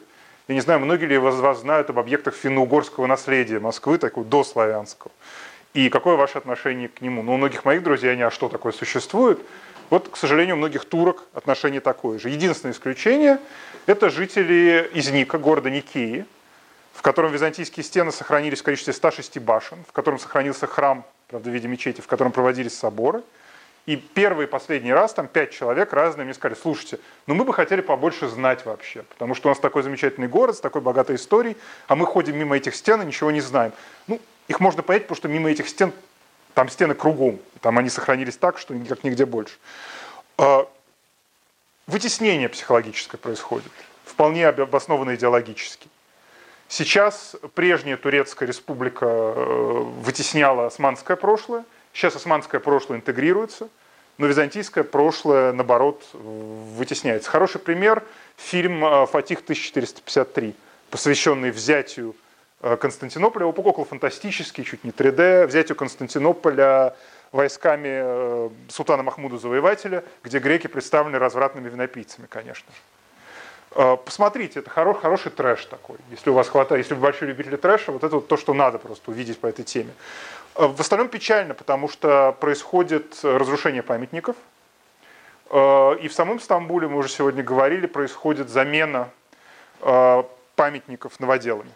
Я не знаю, многие ли из вас знают об объектах финно-угорского наследия Москвы, такого дославянского. И какое ваше отношение к нему? Ну, у многих моих друзей они, а что такое существует? Вот, к сожалению, у многих турок отношение такое же. Единственное исключение – это жители из Ника, города Никеи, в котором византийские стены сохранились в количестве 106 башен, в котором сохранился храм, правда, в виде мечети, в котором проводились соборы. И первый и последний раз там пять человек разные мне сказали, слушайте, ну мы бы хотели побольше знать вообще, потому что у нас такой замечательный город с такой богатой историей, а мы ходим мимо этих стен и ничего не знаем. Ну, их можно понять, потому что мимо этих стен, там стены кругом, там они сохранились так, что никак нигде больше. А, вытеснение психологическое происходит, вполне обоснованно идеологически. Сейчас прежняя Турецкая республика э, вытесняла османское прошлое, сейчас османское прошлое интегрируется, но византийское прошлое, наоборот, вытесняется. Хороший пример – фильм э, «Фатих 1453», посвященный взятию Э, Константинополя, его около фантастический, чуть не 3D, взятию Константинополя войсками султана Махмуда Завоевателя, где греки представлены развратными винопийцами, конечно же. Э, посмотрите, это хороший, хороший трэш такой. Если у вас хватает, если вы большой любитель трэша, вот это вот то, что надо просто увидеть по этой теме. В остальном печально, потому что происходит разрушение памятников. И в самом Стамбуле, мы уже сегодня говорили, происходит замена памятников новоделами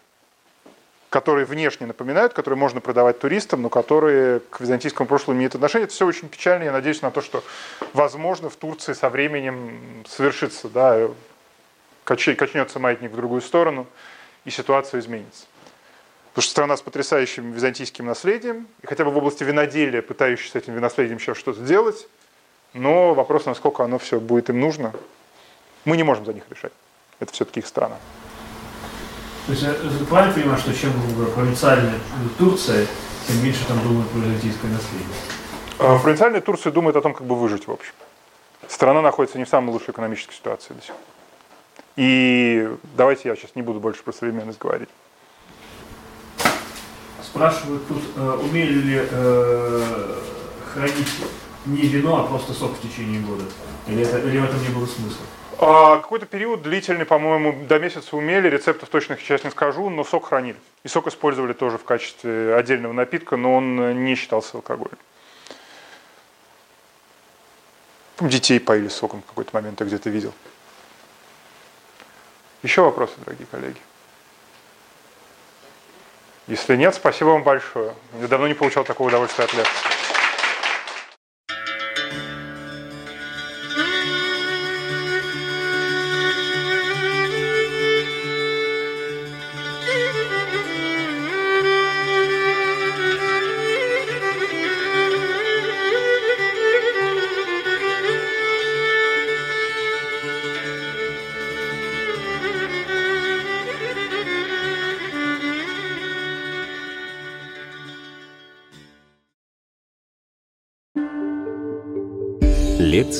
которые внешне напоминают, которые можно продавать туристам, но которые к византийскому прошлому имеют отношение. Это все очень печально. Я надеюсь на то, что, возможно, в Турции со временем совершится, да, качнется маятник в другую сторону, и ситуация изменится. Потому что страна с потрясающим византийским наследием, и хотя бы в области виноделия, пытающаяся с этим виноследием сейчас что-то делать, но вопрос, насколько оно все будет им нужно, мы не можем за них решать. Это все-таки их страна. То есть я правильно понимаю, что чем провинциальная Турция, тем меньше там думают про византийское наследие? А, провинциальная Турция думает о том, как бы выжить в общем. Страна находится не в самой лучшей экономической ситуации до сих пор. И давайте я сейчас не буду больше про современность говорить. Спрашивают тут, э, умели ли э, хранить не вино, а просто сок в течение года? Или, это, или в этом не было смысла? А, какой-то период длительный, по-моему, до месяца умели, рецептов точных сейчас не скажу, но сок хранили. И сок использовали тоже в качестве отдельного напитка, но он не считался алкоголем. Детей поили соком в какой-то момент, я где-то видел. Еще вопросы, дорогие коллеги? Если нет, спасибо вам большое. Я давно не получал такого удовольствия от лекции.